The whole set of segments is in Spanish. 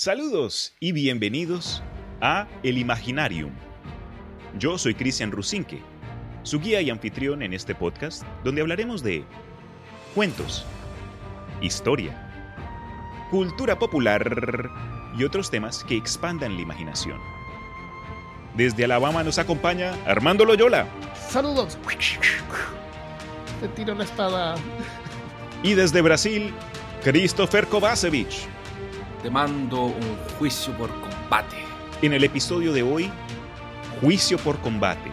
Saludos y bienvenidos a El Imaginarium. Yo soy Cristian Rusinque, su guía y anfitrión en este podcast, donde hablaremos de cuentos, historia, cultura popular y otros temas que expandan la imaginación. Desde Alabama nos acompaña Armando Loyola. Saludos. Te tiro la espada. Y desde Brasil, Christopher Kovacevic. Te mando un juicio por combate. En el episodio de hoy, Juicio por combate,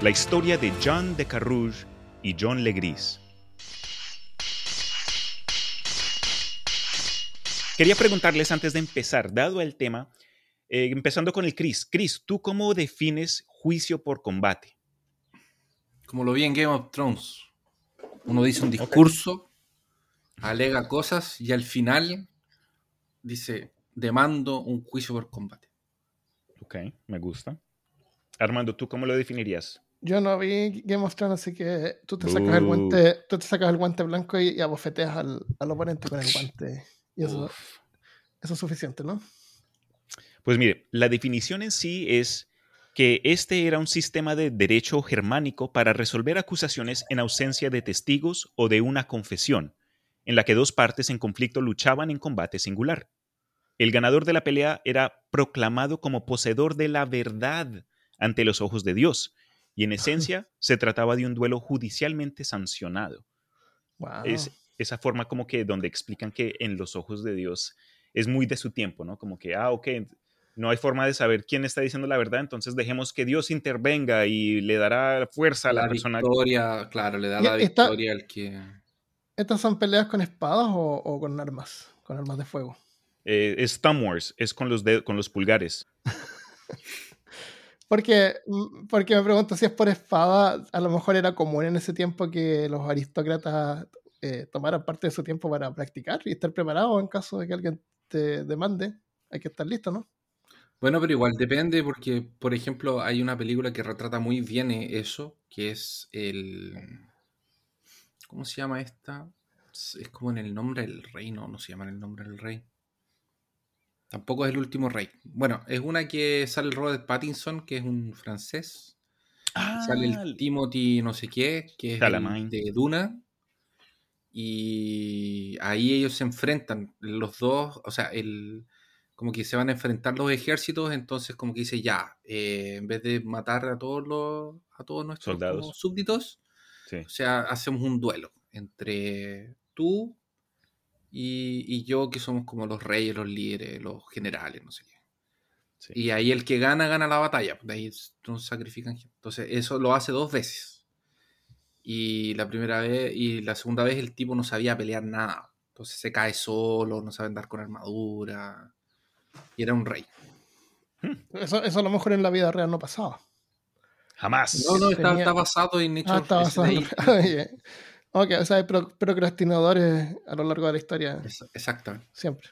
la historia de John de Carrouge y John Legris. Quería preguntarles antes de empezar, dado el tema, eh, empezando con el Chris. Chris, ¿tú cómo defines juicio por combate? Como lo vi en Game of Thrones. Uno dice un discurso, alega cosas y al final dice, demando un juicio por combate. Ok, me gusta. Armando, ¿tú cómo lo definirías? Yo no vi Game of Thrones, así que tú te sacas, el, guante, tú te sacas el guante blanco y, abofeteas al, al, oponente con el guante. Y eso, eso es suficiente, ¿no? Pues mire, la definición en sí es que este era un sistema de derecho germánico para resolver acusaciones en ausencia de testigos o de una confesión, en la que dos partes en conflicto luchaban en combate singular. El ganador de la pelea era proclamado como poseedor de la verdad ante los ojos de Dios, y en esencia se trataba de un duelo judicialmente sancionado. Es esa forma como que donde explican que en los ojos de Dios es muy de su tiempo, ¿no? Como que, ah, ok, no hay forma de saber quién está diciendo la verdad, entonces dejemos que Dios intervenga y le dará fuerza a la, la persona. Victoria, claro, le da la victoria al que... ¿Estas son peleas con espadas o, o con armas? Con armas de fuego. Eh, es Thumb Wars, es con los, con los pulgares. porque, porque me pregunto si es por espada, a lo mejor era común en ese tiempo que los aristócratas eh, tomaran parte de su tiempo para practicar y estar preparados en caso de que alguien te demande. Hay que estar listo, ¿no? Bueno, pero igual depende porque, por ejemplo, hay una película que retrata muy bien eso, que es el... ¿Cómo se llama esta? Es como en el nombre del rey, no, no se llama en el nombre del rey. Tampoco es el último rey. Bueno, es una que sale Robert Pattinson, que es un francés. Ah, sale el Timothy no sé qué, que es el de Duna. Y ahí ellos se enfrentan, los dos, o sea, el, como que se van a enfrentar los ejércitos, entonces como que dice ya, eh, en vez de matar a todos los, a todos nuestros Soldados. súbditos, Sí. o sea, hacemos un duelo entre tú y, y yo, que somos como los reyes, los líderes, los generales, no sé qué. Sí. Y ahí el que gana, gana la batalla. De ahí nos sacrifican gente. Entonces, eso lo hace dos veces. Y la primera vez, y la segunda vez el tipo no sabía pelear nada. Entonces se cae solo, no sabe andar con armadura. Y era un rey. Eso, eso a lo mejor en la vida real no pasaba. Jamás. No, no, está, Tenía- está basado en hechos. Ah, está es basado. ok, o sea, hay pro- procrastinadores a lo largo de la historia, Exactamente. siempre.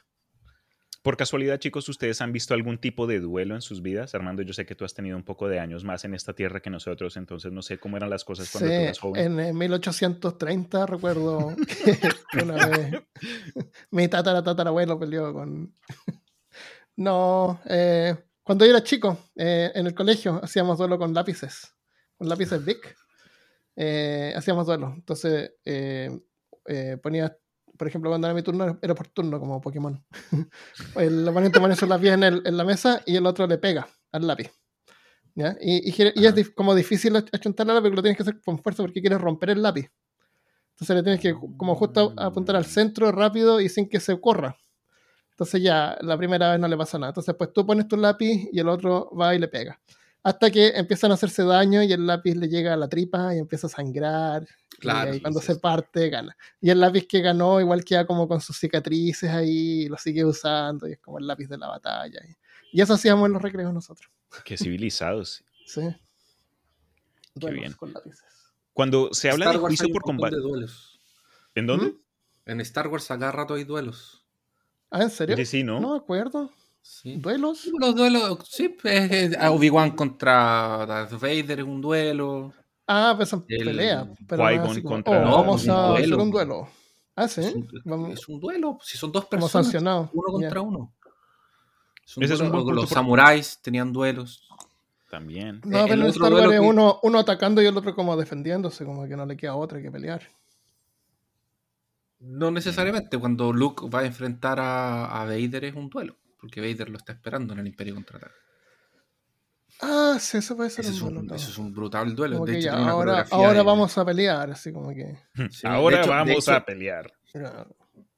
Por casualidad, chicos, ¿ustedes han visto algún tipo de duelo en sus vidas? Armando, yo sé que tú has tenido un poco de años más en esta tierra que nosotros, entonces no sé cómo eran las cosas cuando tú eras joven. en eh, 1830 recuerdo que una vez mi tatara tatarabuelo peleó con... no, eh, cuando yo era chico, eh, en el colegio hacíamos duelo con lápices, con lápices Bic. Eh, hacíamos duelo. Entonces eh, eh, ponía, por ejemplo, cuando era mi turno, era por turno como Pokémon. el oponente pone sus lápices en, el- en la mesa y el otro le pega al lápiz. ¿ya? Y, y y es dif- como difícil ach- achuntar el lápiz porque lo tienes que hacer con fuerza porque quieres romper el lápiz. Entonces le tienes que como justo apuntar al centro rápido y sin que se corra. Entonces ya la primera vez no le pasa nada. Entonces pues tú pones tu lápiz y el otro va y le pega. Hasta que empiezan a hacerse daño y el lápiz le llega a la tripa y empieza a sangrar. Claro, y cuando sí, se sí. parte, gana. Y el lápiz que ganó igual queda como con sus cicatrices ahí, lo sigue usando y es como el lápiz de la batalla. Y, eso hacíamos en los recreos nosotros. Qué civilizados. Sí. Duelos bien. con lápices. Cuando se habla Star de juicio por combate. de. ¿En dónde? ¿Mm? En Star Wars a cada rato hay duelos. Ah, ¿en serio? Sí, sí, ¿no? No me acuerdo. Sí. ¿Duelos? Los duelos, sí, pues, Obi-Wan contra Darth Vader es un duelo. Ah, pues son El peleas. Pero no como, contra- "Oh, No, vamos un a hacer duelo. un duelo. Ah, sí. Es un, Vamos, es un duelo. Si son dos personas, sancionado. uno contra uno. Es un Ese es un buen los por- samuráis tenían duelos. También. No, Eh, pero el en otro Star duelo Wars es que- uno, uno atacando y el otro como defendiéndose, como que no le queda otra que pelear. No necesariamente. Cuando Luke va a enfrentar a, a Vader es un duelo. Porque Vader lo está esperando en el Imperio Contraataca. Ah, sí, eso puede ser Ese es, un duelo. un, ese es un brutal duelo. Como De que hecho, ya, tiene una ahora, coreografía ahora de- vamos a pelear, así como que. Sí, Ahora hecho- vamos hecho- a pelear.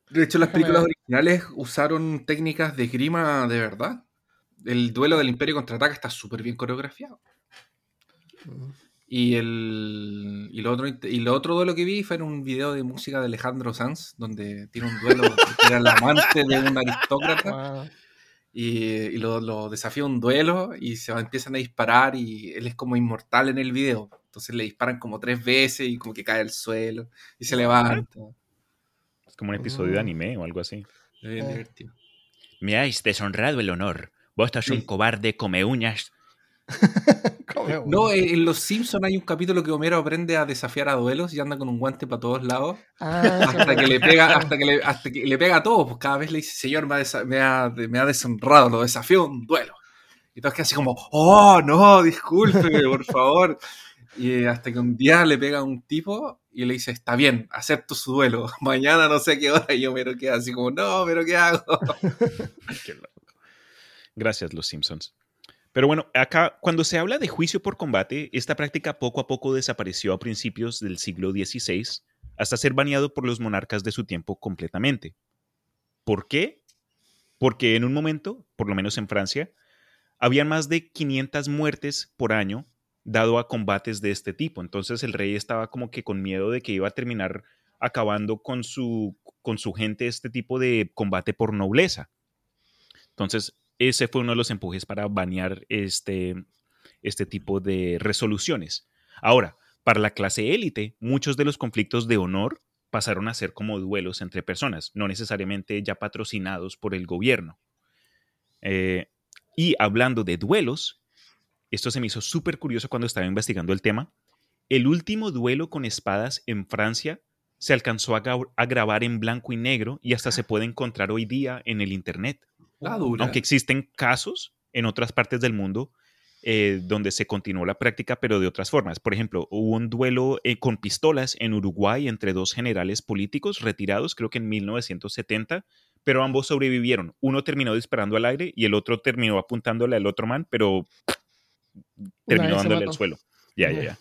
De hecho, las películas originales usaron técnicas de esgrima de verdad. El duelo del Imperio contraataca está súper bien coreografiado. Y el y lo otro y lo otro duelo que vi fue en un video de música de Alejandro Sanz, donde tiene un duelo que era el amante de un aristócrata y, y lo, lo desafía a un duelo y se va- empiezan a disparar y él es como inmortal en el video. Entonces le disparan como tres veces y como que cae al suelo y se levanta. Es como un episodio de Mm. anime o algo así. Es bien Eh. divertido. Me habéis deshonrado el honor. Vos sos un Sí. cobarde come uñas. No, en en Los Simpsons hay un capítulo que Homero aprende a desafiar a duelos y anda con un guante para todos lados. Ah, Hasta que le pega, hasta que le, hasta que le pega a todos, pues cada vez le dice, señor, me ha, me ha, me ha deshonrado, lo desafió a un duelo. Y todos quedan así como, oh, no, discúlpeme, por favor. Y eh, hasta que un día le pega a un tipo y le dice, está bien, acepto su duelo. Mañana no sé a qué hora. Y Homero queda así como, no, pero ¿qué hago? Gracias, los Simpsons. Pero bueno, acá, cuando se habla de juicio por combate, esta práctica poco a poco desapareció a principios del siglo XVI, hasta ser baneado por los monarcas de su tiempo completamente. ¿Por qué? Porque en un momento, por lo menos en Francia, habían más de 500 muertes por año dado a combates de este tipo. Entonces el rey estaba como que con miedo de que iba a terminar acabando con su, con su gente este tipo de combate por nobleza. Entonces, ese fue uno de los empujes para banear este, este tipo de resoluciones. Ahora, para la clase élite, muchos de los conflictos de honor pasaron a ser como duelos entre personas, no necesariamente ya patrocinados por el gobierno. Eh, y hablando de duelos, esto se me hizo súper curioso cuando estaba investigando el tema. El último duelo con espadas en Francia se alcanzó a, gra- a grabar en blanco y negro y hasta se puede encontrar hoy día en el Internet. La dura. Aunque existen casos en otras partes del mundo eh, donde se continuó la práctica, pero de otras formas. Por ejemplo, hubo un duelo eh, con pistolas en Uruguay entre dos generales políticos retirados, creo que en 1970, pero ambos sobrevivieron. Uno terminó disparando al aire y el otro terminó apuntándole al otro man, pero terminó dándole al suelo. Ya, ya, Ya.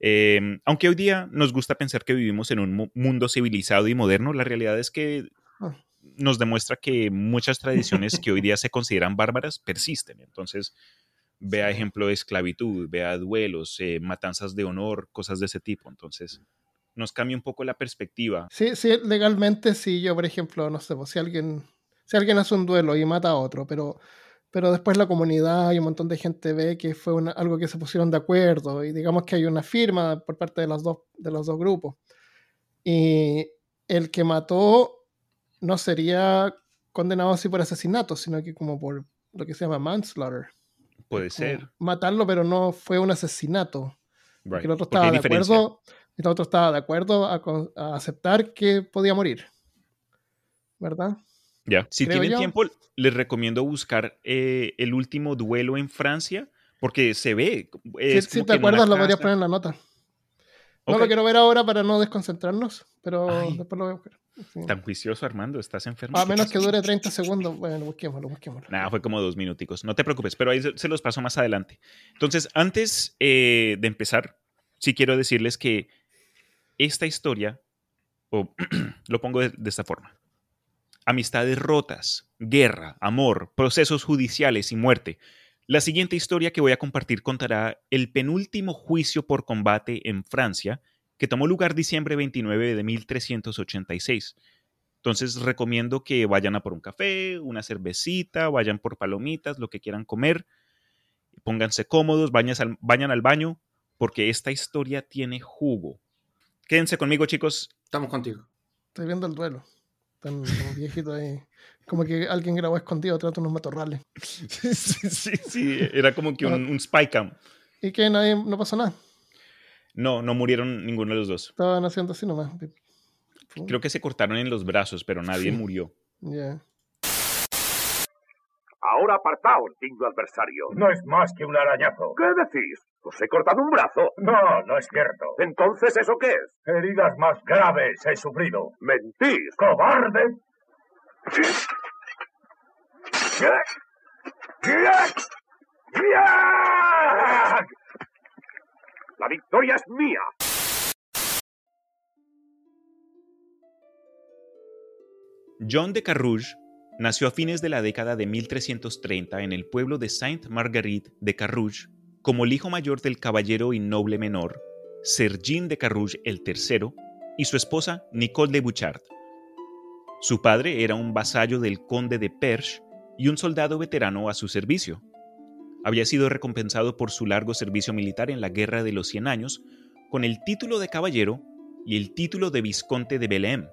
Eh, aunque hoy día nos gusta pensar que vivimos en un mu- mundo civilizado y moderno, la realidad es que Ah. Nos demuestra que muchas tradiciones que hoy día se consideran bárbaras persisten. Entonces, vea Sí. ejemplo de esclavitud, vea duelos, eh, matanzas de honor, cosas de ese tipo. Entonces, nos cambia un poco la perspectiva. Sí, sí, legalmente, si yo, por ejemplo, no sé, pues, si alguien, si alguien hace un duelo y mata a otro, pero, pero después la comunidad y un montón de gente ve que fue una- algo que se pusieron de acuerdo y digamos que hay una firma por parte de los dos, de los dos grupos. Y el que mató no sería condenado así por asesinato, sino que como por lo que se llama manslaughter. Puede Como ser. Matarlo, pero no fue un asesinato. right, el otro estaba de acuerdo, el otro estaba de acuerdo a, aceptar que podía morir. ¿Verdad? Ya. Si creo tienen yo. tiempo, les recomiendo buscar eh, el último duelo en Francia, porque se ve. Si, es si como te acuerdas, lo podrías poner en la nota. No lo quiero ver ahora para no desconcentrarnos, pero Ay. después lo voy a buscar. Sí. Tan juicioso, Armando, estás enfermo. A menos que dure 30 segundos. Bueno, busquémoslo, busquémoslo. Nada, fue como dos minuticos. No te preocupes, pero ahí se los paso más adelante. Entonces, antes eh, de empezar, sí quiero decirles que esta historia, o lo pongo de, de esta forma, amistades rotas, guerra, amor, procesos judiciales y muerte. La siguiente historia que voy a compartir contará el penúltimo juicio por combate en Francia, que tomó lugar diciembre 29 de 1386. Entonces recomiendo que vayan a por un café, una cervecita, vayan por palomitas, lo que quieran comer, pónganse cómodos, vayan al, vayan al baño, porque esta historia tiene jugo. Quédense conmigo, chicos. Estamos contigo. Estoy viendo el duelo. Tan como viejito ahí. Como que alguien grabó escondido tras de unos matorrales. sí, sí, sí, era como que un, un spy cam. Y que nadie, no pasó nada. No, no murieron ninguno de los dos. Estaban haciendo así nomás. Creo que se cortaron en los brazos, pero nadie Sí. murió. Ya. Ahora apartaos, digno adversario. No es más que un arañazo. ¿Qué decís? ¿Os he cortado un brazo? No, no es cierto. Entonces, ¿eso qué es? Heridas más graves he sufrido. ¡Mentís! ¡Cobarde! ¡La victoria es mía! John de Carrouge nació a fines de la década de 1330 en el pueblo de Sainte-Marguerite de Carrouge como el hijo mayor del caballero y noble menor, Sergin de Carrouge el III, y su esposa Nicole de Bouchard. Su padre era un vasallo del conde de Perche y un soldado veterano a su servicio. Había sido recompensado por su largo servicio militar en la Guerra de los Cien Años con el título de caballero y el título de visconte de Belém,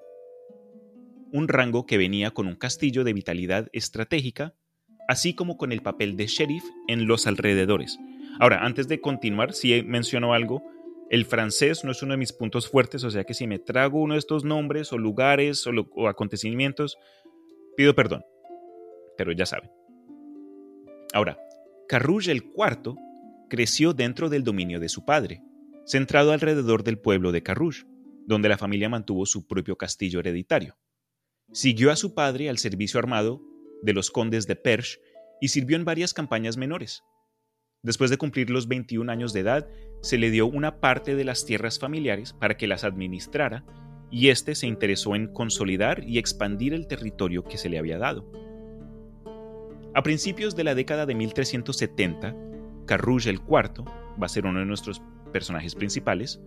un rango que venía con un castillo de vitalidad estratégica, así como con el papel de sheriff en los alrededores. Ahora, antes de continuar, si menciono algo, el francés no es uno de mis puntos fuertes, o sea que si me trago uno de estos nombres o lugares o, acontecimientos, pido perdón. Pero ya saben. Ahora, Carrouge el IV creció dentro del dominio de su padre, centrado alrededor del pueblo de Carrouge, donde la familia mantuvo su propio castillo hereditario. Siguió a su padre al servicio armado de los condes de Perche y sirvió en varias campañas menores. Después de cumplir los 21 años de edad, se le dio una parte de las tierras familiares para que las administrara y éste se interesó en consolidar y expandir el territorio que se le había dado. A principios de la década de 1370, Carrouge el IV, va a ser uno de nuestros personajes principales,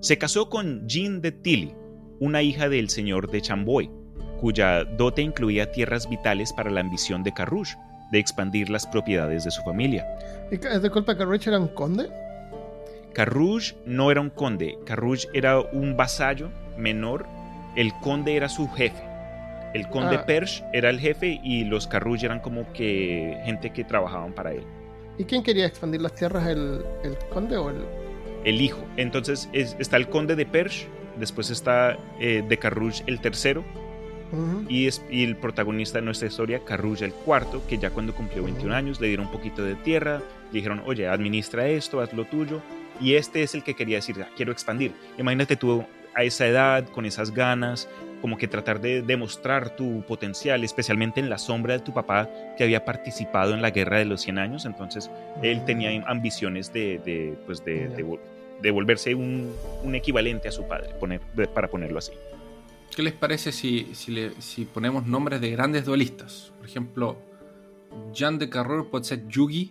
se casó con Jean de Tilly, una hija del señor de Chamboy, cuya dote incluía tierras vitales para la ambición de Carrouge de expandir las propiedades de su familia. ¿Y de culpa Carrouge era un conde? Carrouge no era un conde, Carrouge era un vasallo menor, el conde era su jefe. El conde ah. Perche era el jefe y los Carrouge eran como que gente que trabajaban para él. ¿Y quién quería expandir las tierras, el, conde o el...? El hijo. Entonces está el conde de Perche, después está eh, de Carrouge el tercero, y, es, el protagonista de nuestra historia, Carrulla el cuarto, que ya cuando cumplió 21 años le dieron un poquito de tierra, le dijeron, oye, administra esto, haz lo tuyo. Y este es el que quería decir, ah, quiero expandir. Imagínate tú a esa edad, con esas ganas, como que tratar de demostrar tu potencial, especialmente en la sombra de tu papá que había participado en la guerra de los 100 años. Entonces, él tenía ambiciones de, de pues de, de, volverse un, un, equivalente a su padre, poner, para ponerlo así. ¿Qué les parece si, si, ponemos nombres de grandes duelistas? Por ejemplo, Jean de Carreur puede ser Yugi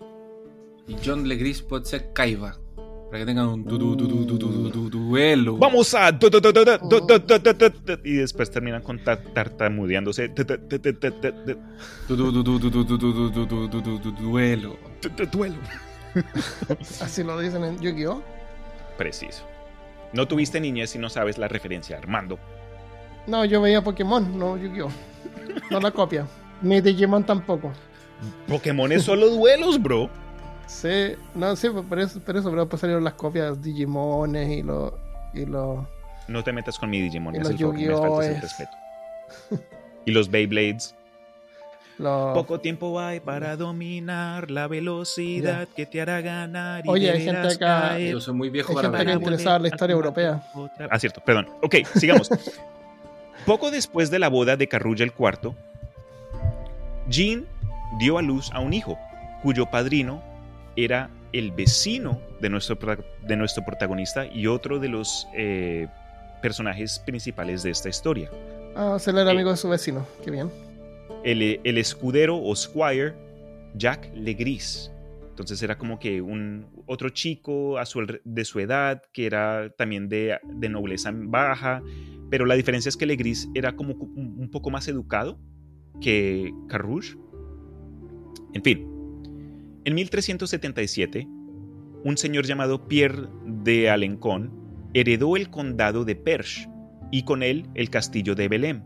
y John Legris puede ser Kaiba. Para que tengan un duelo. Vamos a. Y después terminan con tartamudeándose. Duelo. Duelo. Así lo dicen en Yu-Gi-Oh! Preciso. No tuviste niñez y no sabes la referencia, Armando. No, yo veía Pokémon, no Yu-Gi-Oh! No la copia. Ni Digimon tampoco. Pokémon es solo duelos, bro. Sí, no, sí, por eso, por eso, bro, pues salieron las copias Digimones y los. Y los no te metas con mi Digimon, y los Yu-Gi-Oh! respeto. y los Beyblades. Poco tiempo hay para dominar la velocidad que te hará ganar. Y Oye, hay gente acá. Yo soy muy viejo hay para gente que interesada en la historia europea. Ah, cierto, perdón. Ok, sigamos. Poco después de la boda de Carrulla el IV, Jean dio a luz a un hijo, cuyo padrino era el vecino de nuestro, de nuestro protagonista y otro de los eh, personajes principales de esta historia. Ah, se le era amigo de su vecino, qué bien. El, el escudero o squire Jack Legris. Entonces era como que un otro chico a su, de su edad, que era también de, de nobleza baja, pero la diferencia es que Legris era como un poco más educado que Carrouge. En fin, en 1377, un señor llamado Pierre de Alencon heredó el condado de Perche y con él el castillo de Belém.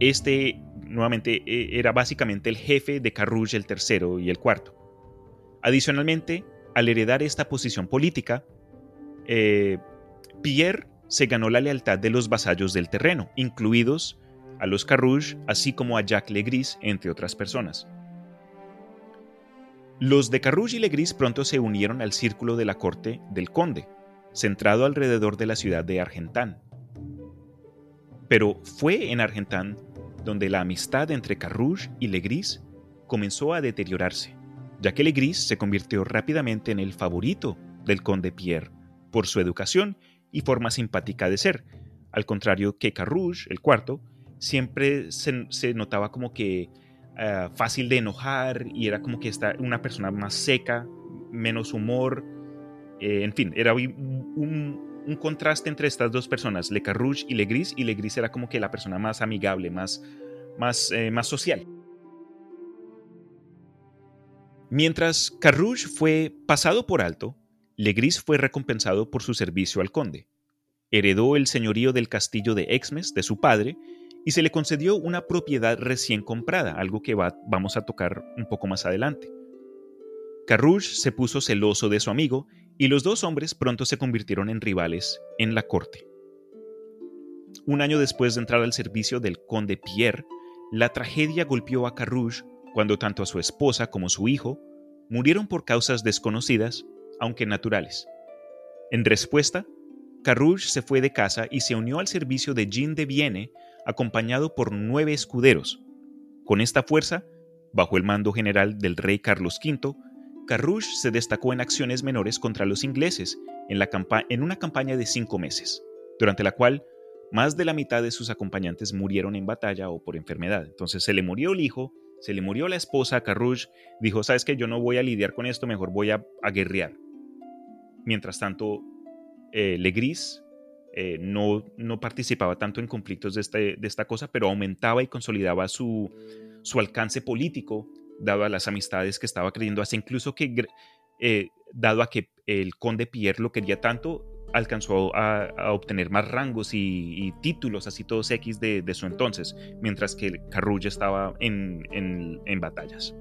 Este, nuevamente, e, era básicamente el jefe de Carrouge el tercero y el cuarto. Adicionalmente, al heredar esta posición política, eh, Pierre se ganó la lealtad de los vasallos del terreno, incluidos a los Carrouge, así como a Jacques Legris, entre otras personas. Los de Carrouge y Legris pronto se unieron al círculo de la corte del conde, centrado alrededor de la ciudad de Argentán. Pero fue en Argentán donde la amistad entre Carrouge y Legris comenzó a deteriorarse, ya que Legris se convirtió rápidamente en el favorito del conde Pierre por su educación y forma simpática de ser, al contrario que Carrouge, el cuarto, siempre se, notaba como que eh, fácil de enojar y era como que está una persona más seca, menos humor, eh, en fin, era un, contraste entre estas dos personas, Le Carrouge y Legris, y Legris era como que la persona más amigable, más, más, eh, más social. Mientras Carrouge fue pasado por alto, Legris fue recompensado por su servicio al conde. Heredó el señorío del castillo de Exmes de su padre y se le concedió una propiedad recién comprada, algo que vamos a tocar un poco más adelante. Carrouge se puso celoso de su amigo y los dos hombres pronto se convirtieron en rivales en la corte. Un año después de entrar al servicio del conde Pierre, la tragedia golpeó a Carrouge cuando tanto a su esposa como su hijo murieron por causas desconocidas, aunque naturales. En respuesta, Carrouge se fue de casa y se unió al servicio de Jean de Vienne, acompañado por nueve escuderos. Con esta fuerza, bajo el mando general del rey Carlos V, Carrouge se destacó en acciones menores contra los ingleses en, la en una campaña de cinco meses, durante la cual más de la mitad de sus acompañantes murieron en batalla o por enfermedad. Entonces se le murió el hijo, se le murió la esposa, Carrouge dijo, sabes que yo no voy a lidiar con esto, mejor voy a, guerrear. Mientras tanto, eh, Legris eh, no, no participaba tanto en conflictos de, este, de esta cosa, pero aumentaba y consolidaba su, su alcance político dado a las amistades que estaba creyendo, hasta incluso que, eh, dado a que el conde Pierre lo quería tanto, alcanzó a, obtener más rangos y, títulos, así todos X de, su entonces, mientras que Carrouge estaba en, en, batallas.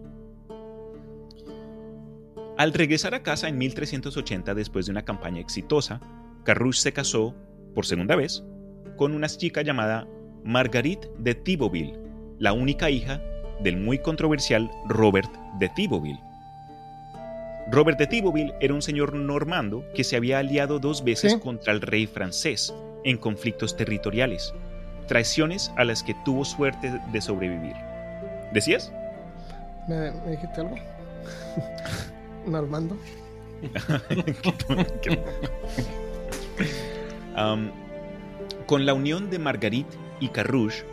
Al regresar a casa en 1380 después de una campaña exitosa, Carrouge se casó, por segunda vez, con una chica llamada Marguerite de Thibauville, la única hija del muy controversial Robert de Thibauville. Robert de Thibauville era un señor normando que se había aliado dos veces contra el rey francés en conflictos territoriales, traiciones a las que tuvo suerte de sobrevivir. ¿Decías? ¿Me, dijiste algo? normando. con la unión de Marguerite y Carrouge,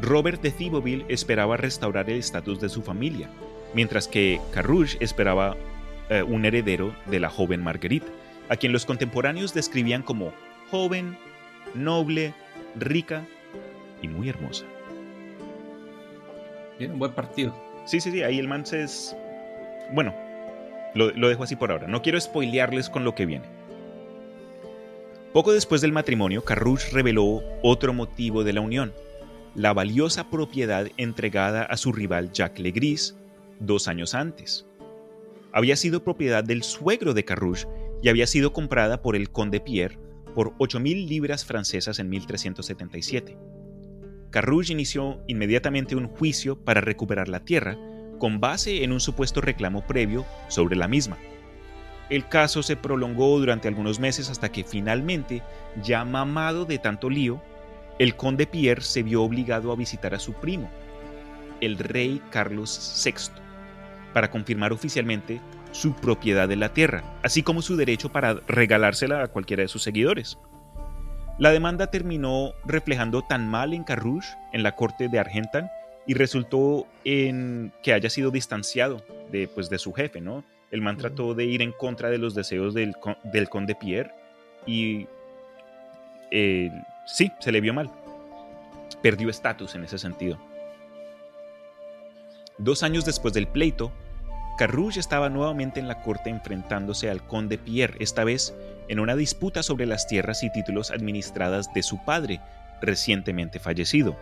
Robert de Thibauville esperaba restaurar el estatus de su familia, mientras que Carrouge esperaba eh, un heredero de la joven Marguerite, a quien los contemporáneos describían como joven, noble, rica y muy hermosa. Bien, un buen partido. Sí, sí, sí, ahí el man es... Bueno, lo, lo dejo así por ahora. No quiero spoilearles con lo que viene. Poco después del matrimonio, Carrouge reveló otro motivo de la unión la valiosa propiedad entregada a su rival Jacques Legris dos años antes. Había sido propiedad del suegro de Carrouge y había sido comprada por el conde Pierre por 8.000 libras francesas en 1377. Carrouge inició inmediatamente un juicio para recuperar la tierra con base en un supuesto reclamo previo sobre la misma. El caso se prolongó durante algunos meses hasta que finalmente, ya mamado de tanto lío, el conde Pierre se vio obligado a visitar a su primo, el rey Carlos VI, para confirmar oficialmente su propiedad de la tierra, así como su derecho para regalársela a cualquiera de sus seguidores. La demanda terminó reflejando tan mal en Carrouge, en la corte de Argentan, y resultó en que haya sido distanciado de, pues, de su jefe, ¿no? El man trató de ir en contra de los deseos del, conde Pierre y eh, sí, se le vio mal. Perdió estatus en ese sentido. Dos años después del pleito, Carrouge estaba nuevamente en la corte enfrentándose al conde Pierre, esta vez en una disputa sobre las tierras y títulos administradas de su padre, recientemente fallecido.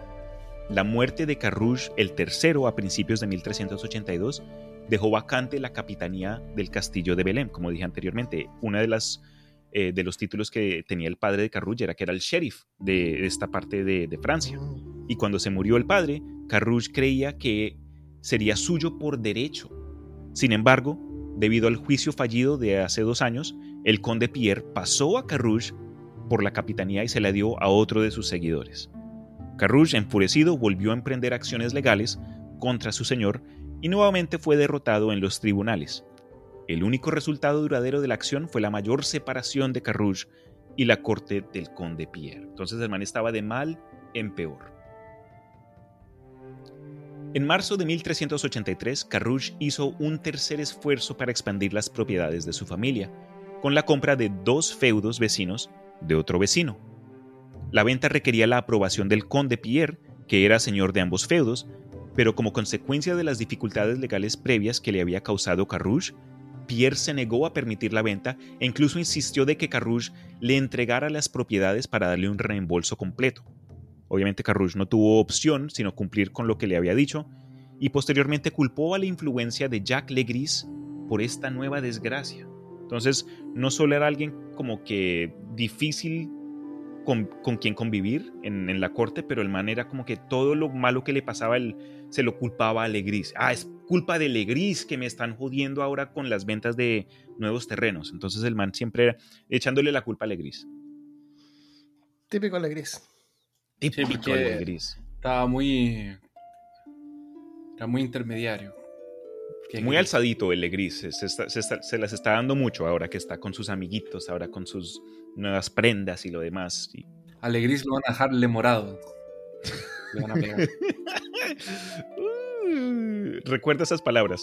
La muerte de Carrouge el tercero a principios de 1382 dejó vacante la capitanía del castillo de Belém, como dije anteriormente, una de las eh, de los títulos que tenía el padre de Carrouge era que era el sheriff de esta parte de, Francia. Y cuando se murió el padre, Carrouge creía que sería suyo por derecho. Sin embargo, debido al juicio fallido de hace dos años, el conde Pierre pasó a Carrouge por la capitanía y se la dio a otro de sus seguidores. Carrouge, enfurecido, volvió a emprender acciones legales contra su señor y nuevamente fue derrotado en los tribunales. El único resultado duradero de la acción fue la mayor separación de Carrouge y la corte del conde Pierre. Entonces el man estaba de mal en peor. En marzo de 1383, Carrouge hizo un tercer esfuerzo para expandir las propiedades de su familia, con la compra de dos feudos vecinos de otro vecino. La venta requería la aprobación del conde Pierre, que era señor de ambos feudos, pero como consecuencia de las dificultades legales previas que le había causado Carrouge, Pierre se negó a permitir la venta e incluso insistió de que Carrouge le entregara las propiedades para darle un reembolso completo. Obviamente Carrouge no tuvo opción sino cumplir con lo que le había dicho y posteriormente culpó a la influencia de Jacques Legris por esta nueva desgracia. Entonces, no solo era alguien como que difícil con, quien convivir en, la corte, pero el man era como que todo lo malo que le pasaba él se lo culpaba a Legris. Ah, es culpa de Legris que me están jodiendo ahora con las ventas de nuevos terrenos. Entonces el man siempre era echándole la culpa a Legris. Típico Legris. Típico Legris. Estaba muy. Era muy intermediario. Muy alzadito el Legris. Se, se, las está dando mucho ahora que está con sus amiguitos, ahora con sus nuevas prendas y lo demás. Y... A Legris lo van a dejarle morado. Le van a pegar. recuerda esas palabras.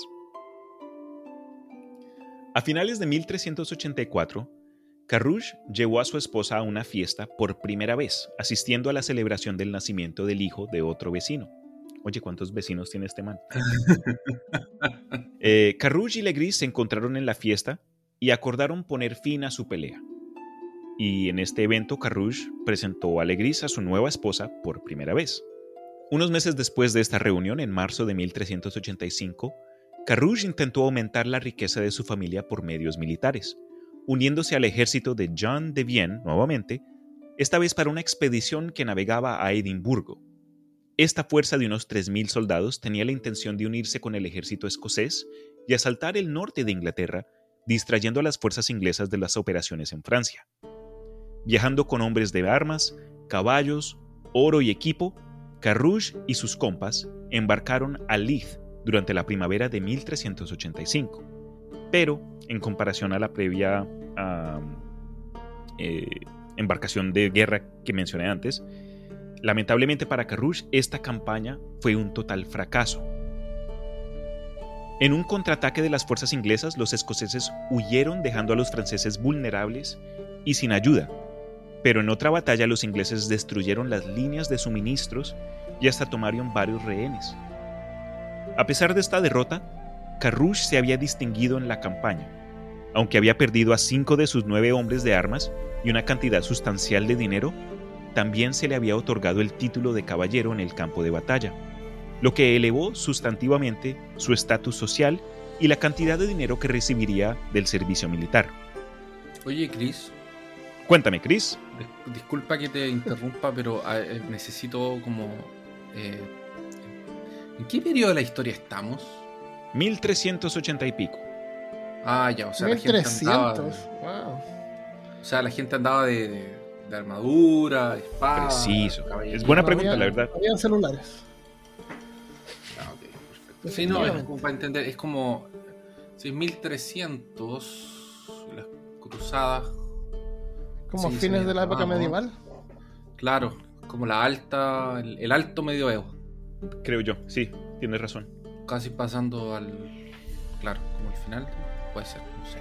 A finales de 1384, Carrouge llevó a su esposa a una fiesta por primera vez, asistiendo a la celebración del nacimiento del hijo de otro vecino. Oye, ¿cuántos vecinos tiene este man? eh, Carrouge y Legris se encontraron en la fiesta y acordaron poner fin a su pelea. Y en este evento Carrouge presentó a a su nueva esposa por primera vez. Unos meses después de esta reunión, en marzo de 1385, Carrouge intentó aumentar la riqueza de su familia por medios militares, uniéndose al ejército de John de Vienne nuevamente, esta vez para una expedición que navegaba a Edimburgo. Esta fuerza de unos 3.000 soldados tenía la intención de unirse con el ejército escocés y asaltar el norte de Inglaterra, distrayendo a las fuerzas inglesas de las operaciones en Francia. Viajando con hombres de armas, caballos, oro y equipo, Carrouge y sus compas embarcaron a Leith durante la primavera de 1385, pero en comparación a la previa eh, embarcación de guerra que mencioné antes, lamentablemente para Carrouge esta campaña fue un total fracaso. En un contraataque de las fuerzas inglesas, los escoceses huyeron dejando a los franceses vulnerables y sin ayuda, pero en otra batalla los ingleses destruyeron las líneas de suministros y hasta tomaron varios rehenes. A pesar de esta derrota, Carrouge se había distinguido en la campaña, aunque había perdido a cinco de sus nueve hombres de armas y una cantidad sustancial de dinero, también se le había otorgado el título de caballero en el campo de batalla, lo que elevó sustantivamente su estatus social y la cantidad de dinero que recibiría del servicio militar. Oye, Chris, Cuéntame, Chris. Disculpa que te interrumpa, pero ah, eh, necesito como... Eh, ¿En qué periodo de la historia estamos? 1380 y pico. Ah, ya, o sea, la gente andaba... wow. O sea, la gente andaba de, de, armadura, de espada... Preciso. Es buena pregunta, la verdad. Habían celulares. Ah, ok, perfecto. Sí, no, es como para entender, es como... 6300, las cruzadas como fines de la época medieval. Claro, como la alta, el, alto medioevo. Creo yo, sí, tienes razón. Casi pasando al, claro, como el final, puede ser, no sé.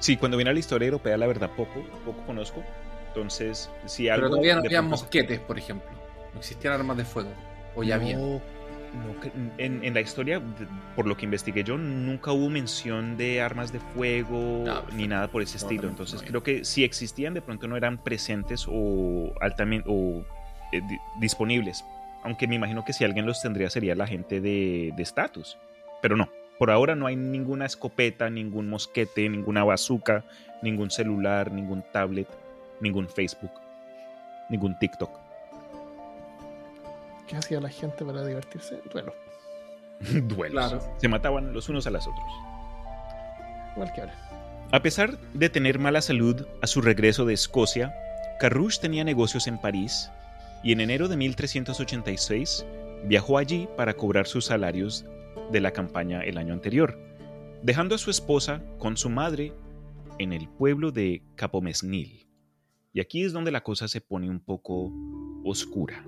Sí, cuando viene a la historia europea, la verdad, poco, poco conozco. Entonces, si algo. Pero todavía no había mosquetes, por ejemplo. No existían armas de fuego. O ya había en, la historia, por lo que investigué yo, nunca hubo mención de armas de fuego ni nada por ese estilo. Entonces creo que si existían, de pronto no eran presentes o altamente o eh, disponibles. Aunque me imagino que si alguien los tendría sería la gente de estatus. Pero no, por ahora no hay ninguna escopeta, ningún mosquete, ninguna bazooka, ningún celular, ningún tablet, ningún Facebook, ningún TikTok. ¿Qué hacía la gente para divertirse? Bueno. Duelos. Claro. Se mataban los unos a los otros. Igual que ahora. A pesar de tener mala salud a su regreso de Escocia, Carrouge tenía negocios en París y en enero de 1386 viajó allí para cobrar sus salarios de la campaña el año anterior, dejando a su esposa con su madre en el pueblo de Capomesnil. Y aquí es donde la cosa se pone un poco oscura.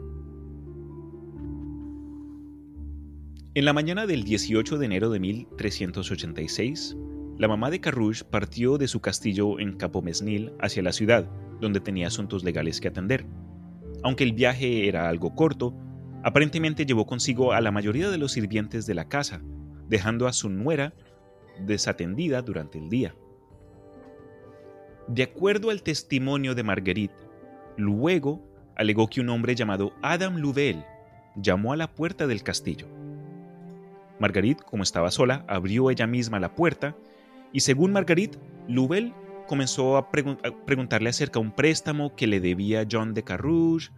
En la mañana del 18 de enero de 1386, la mamá de Carrouge partió de su castillo en Capomesnil hacia la ciudad, donde tenía asuntos legales que atender. Aunque el viaje era algo corto, aparentemente llevó consigo a la mayoría de los sirvientes de la casa, dejando a su nuera desatendida durante el día. De acuerdo al testimonio de Marguerite, luego alegó que un hombre llamado Adam Louvel llamó a la puerta del castillo. Marguerite, como estaba sola, abrió ella misma la puerta y según Marguerite, Louvel comenzó a, pregun- a preguntarle acerca de un préstamo que le debía John de Carrouge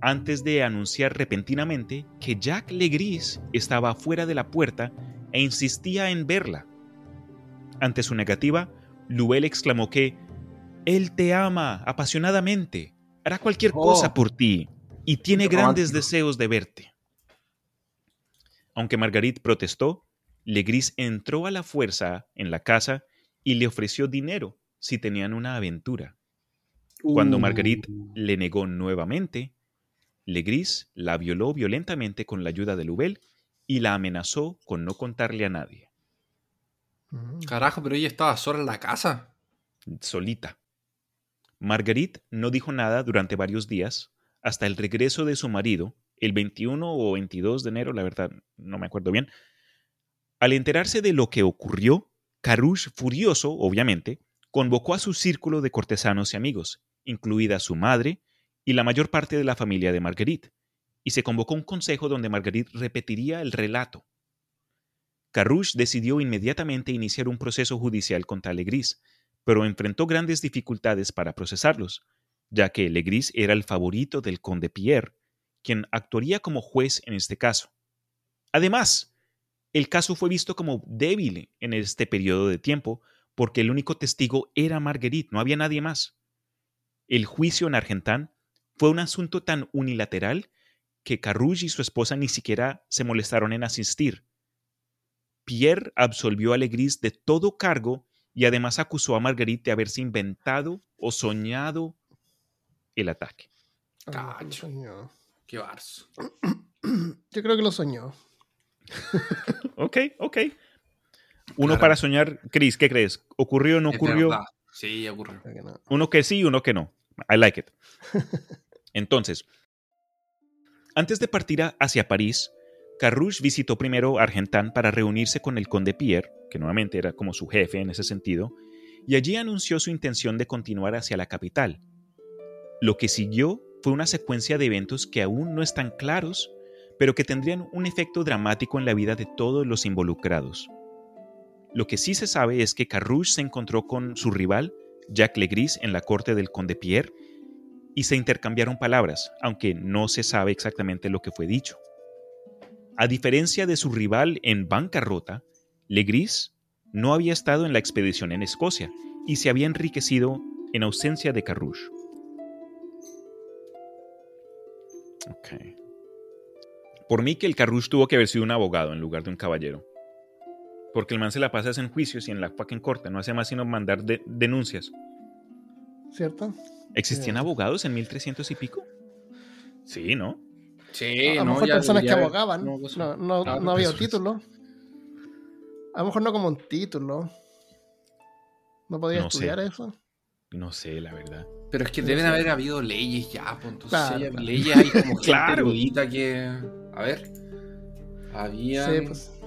antes de anunciar repentinamente que Jack Legris estaba fuera de la puerta e insistía en verla. Ante su negativa, Louvel exclamó que él te ama apasionadamente, hará cualquier Oh. cosa por ti y tiene grandes deseos de verte. Aunque Marguerite protestó, Legris entró a la fuerza en la casa y le ofreció dinero si tenían una aventura. Cuando Uh, Marguerite le negó nuevamente, Legris la violó violentamente con la ayuda de Louvel y la amenazó con no contarle a nadie, Mm. Carajo, pero ella estaba sola en la casa. solita. Marguerite no dijo nada durante varios días hasta el regreso de su marido, el 21 o 22 de enero, la verdad no me acuerdo bien. Al enterarse de lo que ocurrió, Carouche, furioso, obviamente, convocó a su círculo de cortesanos y amigos, incluida su madre y la mayor parte de la familia de Marguerite, y se convocó un consejo donde Marguerite repetiría el relato. Carouche decidió inmediatamente iniciar un proceso judicial contra Legris, pero enfrentó grandes dificultades para procesarlos, ya que Legris era el favorito del conde Pierre, quien actuaría como juez en este caso. Además, el caso fue visto como débil en este periodo de tiempo porque el único testigo era Marguerite, no había nadie más. El juicio en Argentan fue un asunto tan unilateral que Carrouge y su esposa ni siquiera se molestaron en asistir. Pierre absolvió a Legris de todo cargo y además acusó a Marguerite de haberse inventado o soñado el ataque. Cacho. Qué barzo. Yo creo que lo soñó. Ok, ok. Uno Claro. para soñar, Chris, ¿qué crees? ¿Ocurrió o no ocurrió? Sí, ocurrió. Creo que no. Uno que sí, uno que no. I like it. Entonces, antes de partir hacia París, Carrouge visitó primero Argentan para reunirse con el conde Pierre, que nuevamente era como su jefe en ese sentido, y allí anunció su intención de continuar hacia la capital. Lo que siguió fue una secuencia de eventos que aún no están claros, pero que tendrían un efecto dramático en la vida de todos los involucrados. Lo que sí se sabe es que Carrouge se encontró con su rival, Jacques Legris, en la corte del conde Pierre, y se intercambiaron palabras, aunque no se sabe exactamente lo que fue dicho. A diferencia de su rival en bancarrota, Legris no había estado en la expedición en Escocia y se había enriquecido en ausencia de Carrouge. Ok. Por mí que el Carrouge tuvo que haber sido un abogado en lugar de un caballero. Porque el man se la pasa en juicios y en la fucking corte, no hace más sino mandar de- denuncias. ¿Cierto? ¿Existían Sí. abogados en 1300 y pico? Sí, ¿no? Sí, a lo no, mejor ya personas que debería haber- abogaban. no, No, no, claro, no había personas. título. A lo mejor no como un título. ¿No podía No sé. estudiar eso? No sé, la verdad. Pero es que No deben sé. haber habido leyes ya, pues entonces Claro, si hay claro. leyes hay como Claro. que... A ver. Había Sí, pues.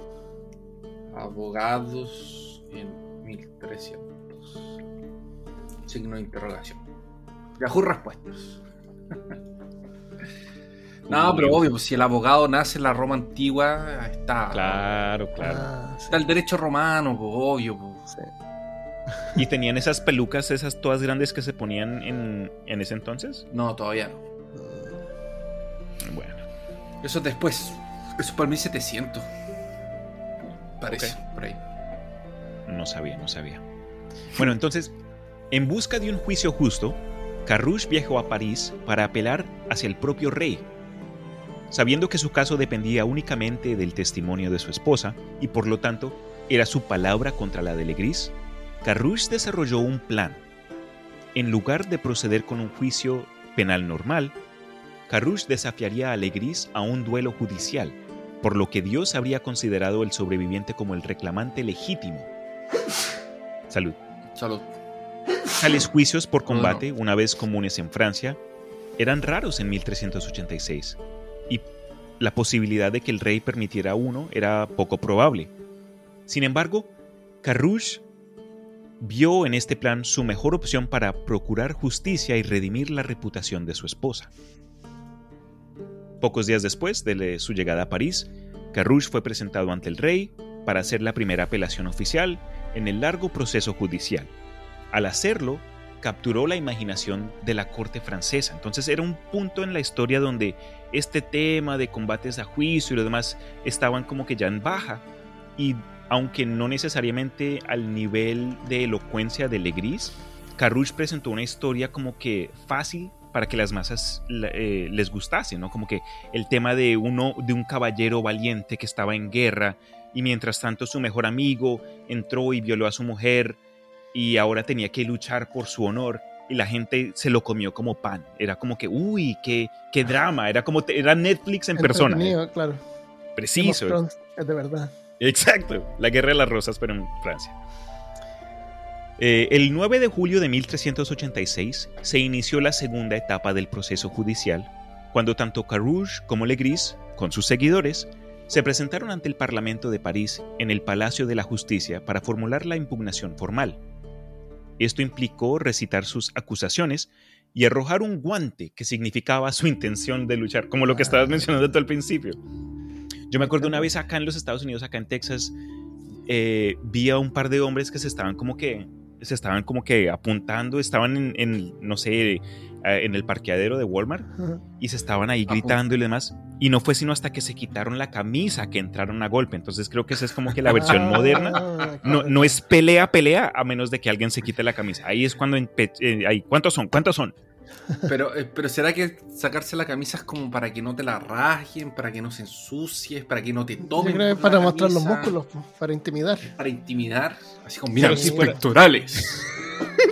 abogados en 1300. Signo de interrogación. Yahoo respuestas. No, pero obvio, pues si el abogado nace en la Roma antigua, está. Claro, claro. Ah, sí, Está el derecho romano, pues obvio. Pues. sí. ¿Y tenían esas pelucas, esas todas grandes que se ponían en, en ese entonces? No, todavía no. Bueno. Eso es después. Eso es para el 1700. Parece, por ahí. No sabía, no sabía. Bueno, entonces, en busca de un juicio justo, Carrouge viajó a París para apelar hacia el propio rey. Sabiendo que su caso dependía únicamente del testimonio de su esposa y por lo tanto era su palabra contra la de Legris, Carrouge desarrolló un plan. En lugar de proceder con un juicio penal normal, Carrouge desafiaría a Legris a un duelo judicial, por lo que Dios habría considerado el sobreviviente como el reclamante legítimo. Salud. Salud. Tales juicios por combate, una vez comunes en Francia, eran raros en 1386, y la posibilidad de que el rey permitiera uno era poco probable. Sin embargo, Carrouge vio en este plan su mejor opción para procurar justicia y redimir la reputación de su esposa. Pocos días después de su llegada a París, Carrouge fue presentado ante el rey para hacer la primera apelación oficial en el largo proceso judicial. Al hacerlo, capturó la imaginación de la corte francesa. Entonces era un punto en la historia donde este tema de combates a juicio y lo demás estaban como que ya en baja. Y aunque no necesariamente al nivel de elocuencia de Legris, Carrouge presentó una historia como que fácil para que las masas eh, les gustase, ¿no? Como que el tema de uno, de un caballero valiente que estaba en guerra y mientras tanto su mejor amigo entró y violó a su mujer y ahora tenía que luchar por su honor y la gente se lo comió como pan. Era como que, uy, qué, qué drama, era como, era Netflix en persona. claro. Preciso. Es de verdad. Exacto, la guerra de las rosas, pero en Francia. Eh, el 9 de julio de 1386 se inició la segunda etapa del proceso judicial, cuando tanto Carrouge como Legris, con sus seguidores, se presentaron ante el Parlamento de París en el Palacio de la Justicia para formular la impugnación formal. Esto implicó recitar sus acusaciones y arrojar un guante que significaba su intención de luchar, como lo que estabas mencionando todo al principio. Yo me acuerdo una vez acá en los Estados Unidos, acá en Texas, eh, vi a un par de hombres que se estaban como que se estaban como que apuntando, estaban en, no sé, eh, en el parqueadero de Walmart y se estaban ahí gritando y demás. Y no fue sino hasta que se quitaron la camisa que entraron a golpe. Entonces creo que esa es como que la versión Ah, moderna. No, no es pelea, pelea, a menos de que alguien se quite la camisa. Ahí es cuando... eh, ahí, ¿Cuántos son? ¿Cuántos son? Pero, eh, pero ¿será que sacarse la camisa es como para que no te la rasguen, para que no se ensucies, para que no te Yo tomen? creo que para mostrar los músculos, po, para intimidar. Para intimidar. Así como, mira mis si pectorales.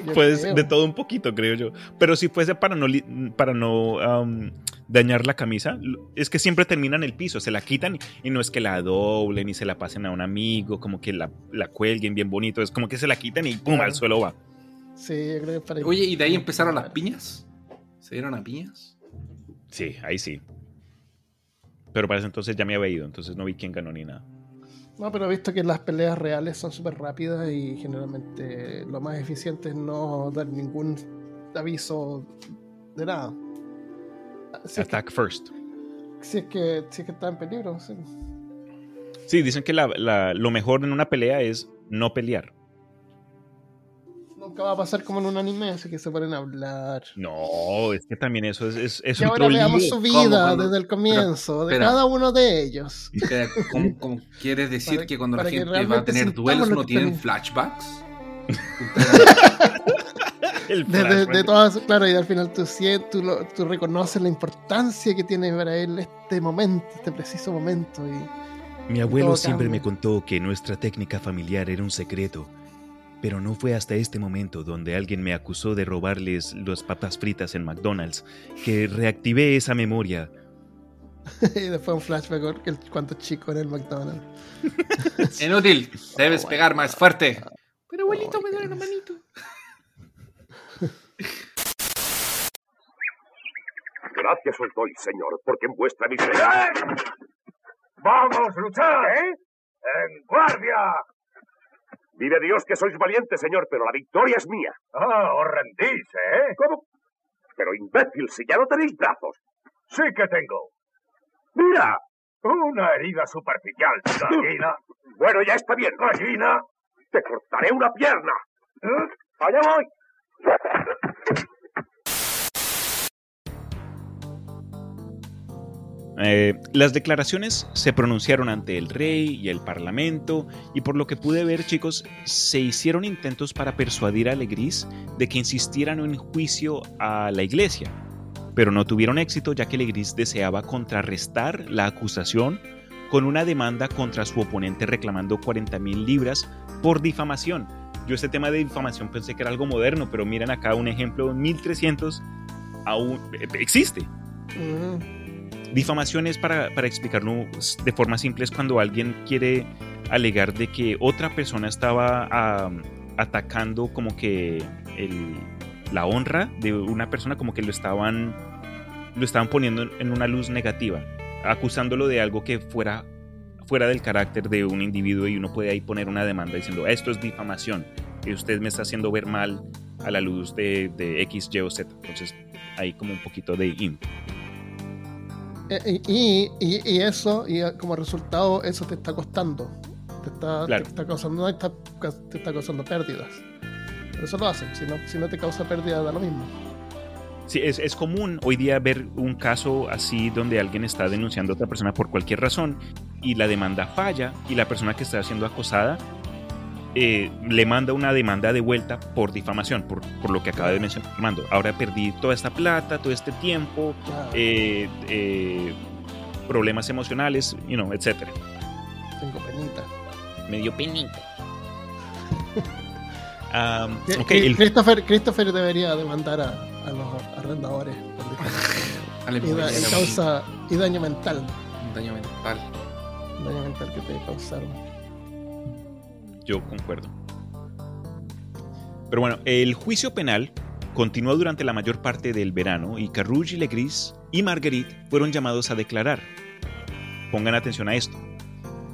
Yo Pues creo. de todo un poquito, creo yo. Pero si fuese para no, para no am, dañar la camisa, es que siempre terminan el piso, se la quitan y no es que la doblen y se la pasen a un amigo, como que la, la cuelguen bien bonito, es como que se la quitan y pum, al suelo va. Sí, yo creo que es para Oye, ¿y de ahí empezaron las piñas? ¿Se dieron a piñas? Sí, ahí sí. Pero para ese entonces ya me había ido, entonces no vi quién ganó ni nada. No, pero he visto que las peleas reales son súper rápidas y generalmente lo más eficiente es no dar ningún aviso de nada. Si es, que, Attack first. si es que, si es que está en peligro, sí. Sí, dicen que la- la- lo mejor en una pelea es no pelear. Nunca va a pasar como en un anime, así que se ponen a hablar. No, es que también eso es, es, es y un ahora veamos su ¿Cómo, vida cuando- desde el comienzo, de espera. cada uno de ellos. ¿Cómo, cómo quieres decir Para- que cuando la gente va a tener duelos lo no tienen flashbacks? El De, de- de todas, claro, y al final tú, tú, lo- tú reconoces la importancia que tiene para él este momento, este preciso momento. Y Mi abuelo siempre cambia. me contó que nuestra técnica familiar era un secreto, pero no fue hasta este momento donde alguien me acusó de robarles las papas fritas en McDonald's que reactivé esa memoria. y después un flashback el, cuando chico en el McDonald's. Inútil, debes pegar más fuerte. Pero abuelito, me duele la manito. Gracias os doy, señor, porque en vuestra miseria... ¡Vamos, luchar! ¿Eh? ¡En guardia! Vive Dios que sois valientes, señor, pero la victoria es mía. Ah, os rendís, ¿eh? ¿Cómo? Pero imbécil, si ya no tenéis brazos. Sí que tengo. ¡Mira! Una herida superficial. Gallina. Bueno, ya está bien. Gallina. Te cortaré una pierna. ¿Eh? ¡Allá voy! Eh, las declaraciones se pronunciaron ante el rey y el parlamento y por lo que pude ver chicos se hicieron intentos para persuadir a Legris de que insistieran en juicio a la iglesia, pero no tuvieron éxito ya que Legris deseaba contrarrestar la acusación con una demanda contra su oponente reclamando 40 mil libras por difamación. Yo este tema de difamación pensé que era algo moderno, pero miren acá un ejemplo, 1300 aún eh, existe. Mm, Difamación es para, para explicarlo de forma simple, es cuando alguien quiere alegar de que otra persona estaba ah, atacando como que el- la honra de una persona, como que lo estaban, lo estaban poniendo en- en una luz negativa, acusándolo de algo que fuera fuera del carácter de un individuo y uno puede ahí poner una demanda diciendo esto es difamación y usted me está haciendo ver mal a la luz de, de X, Y o Z. Entonces hay como un poquito de imp. Eh, Y, y- y eso, y eh, como resultado, eso te está costando. Te está, Claro. te está causando, no, está- te está causando pérdidas. Por eso lo hacen. Si no, si no te causa pérdida, da lo mismo. Sí, es, es común hoy día ver un caso así donde alguien está denunciando a otra persona por cualquier razón y la demanda falla y la persona que está siendo acosada eh, le manda una demanda de vuelta por difamación, por, por lo que acaba de mencionar Armando. Ahora perdí toda esta plata, todo este tiempo, eh, eh, problemas emocionales, you know, etcétera. tengo penita. Me dio penita. Am, Que- ok, que el- Christopher, Christopher debería demandar a, a los arrendadores por difamación. Dale, y, da- y causa y daño mental. daño mental. Daño mental que te causaron. Yo concuerdo. Pero bueno, el juicio penal continuó durante la mayor parte del verano y Carrouge y Legris y Marguerite fueron llamados a declarar. Pongan atención a esto.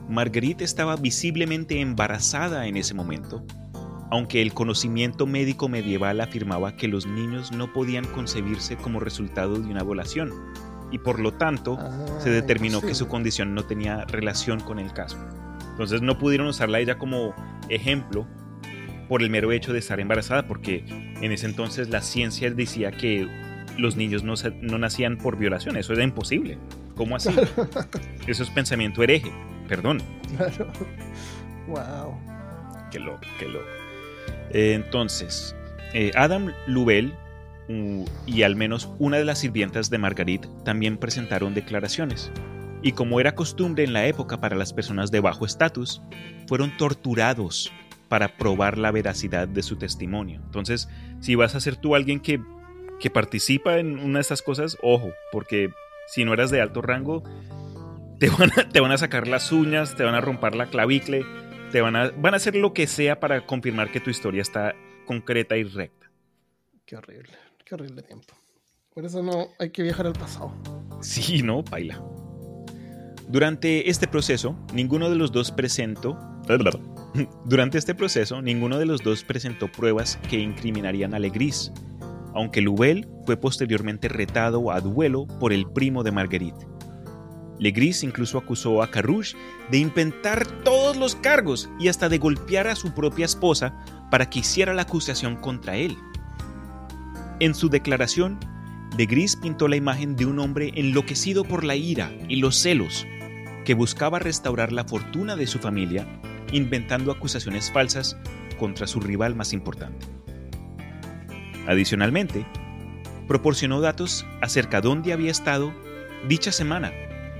Marguerite estaba visiblemente embarazada en ese momento, aunque el conocimiento médico medieval afirmaba que los niños no podían concebirse como resultado de una violación y por lo tanto Ah, se determinó que su condición no tenía relación con el caso. Entonces no pudieron usarla ella como ejemplo por el mero hecho de estar embarazada, porque en ese entonces la ciencia decía que los niños no, se- no nacían por violación, eso era imposible. ¿Cómo así? Eso es pensamiento hereje, perdón. Claro. Wow. Qué loco, qué loco. Eh, entonces, eh, Adam Lubel y al menos una de las sirvientas de Marguerite también presentaron declaraciones. Y como era costumbre en la época para las personas de bajo estatus, fueron torturados para probar la veracidad de su testimonio. Entonces, si vas a ser tú alguien que, que participa en una de estas cosas, ojo, porque si no eras de alto rango, te van a, te van a sacar las uñas, te van a romper la clavicle, te van a, van a hacer lo que sea para confirmar que tu historia está concreta y recta. Qué horrible. Qué horrible tiempo. Por eso no hay que viajar al pasado. Sí, no, paila. Durante este proceso, ninguno de los dos presentó. Durante este proceso, ninguno de los dos presentó pruebas que incriminarían a Legris, aunque Lubel fue posteriormente retado a duelo por el primo de Marguerite. Legris incluso acusó a Carrouge de inventar todos los cargos y hasta de golpear a su propia esposa para que hiciera la acusación contra él. En su declaración, Legris pintó la imagen de un hombre enloquecido por la ira y los celos, que buscaba restaurar la fortuna de su familia, inventando acusaciones falsas contra su rival más importante. Adicionalmente, proporcionó datos acerca de dónde había estado dicha semana,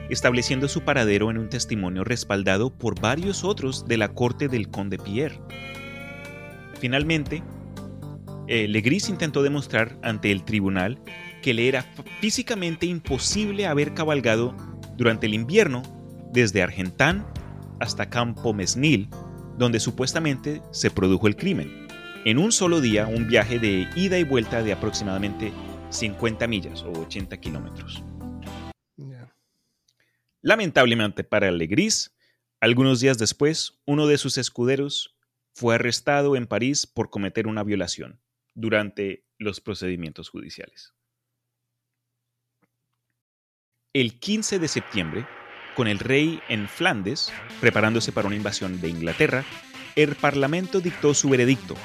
estableciendo su paradero en un testimonio respaldado por varios otros de la corte del conde Pierre. Finalmente, eh, Legris intentó demostrar ante el tribunal que le era físicamente imposible haber cabalgado durante el invierno desde Argentán hasta Campo Mesnil, donde supuestamente se produjo el crimen. En un solo día, un viaje de ida y vuelta de aproximadamente 50 millas o 80 kilómetros. Lamentablemente para Legris, algunos días después, uno de sus escuderos fue arrestado en París por cometer una violación durante los procedimientos judiciales. El 15 de septiembre, con el rey en Flandes, preparándose para una invasión de Inglaterra, el Parlamento dictó su veredicto.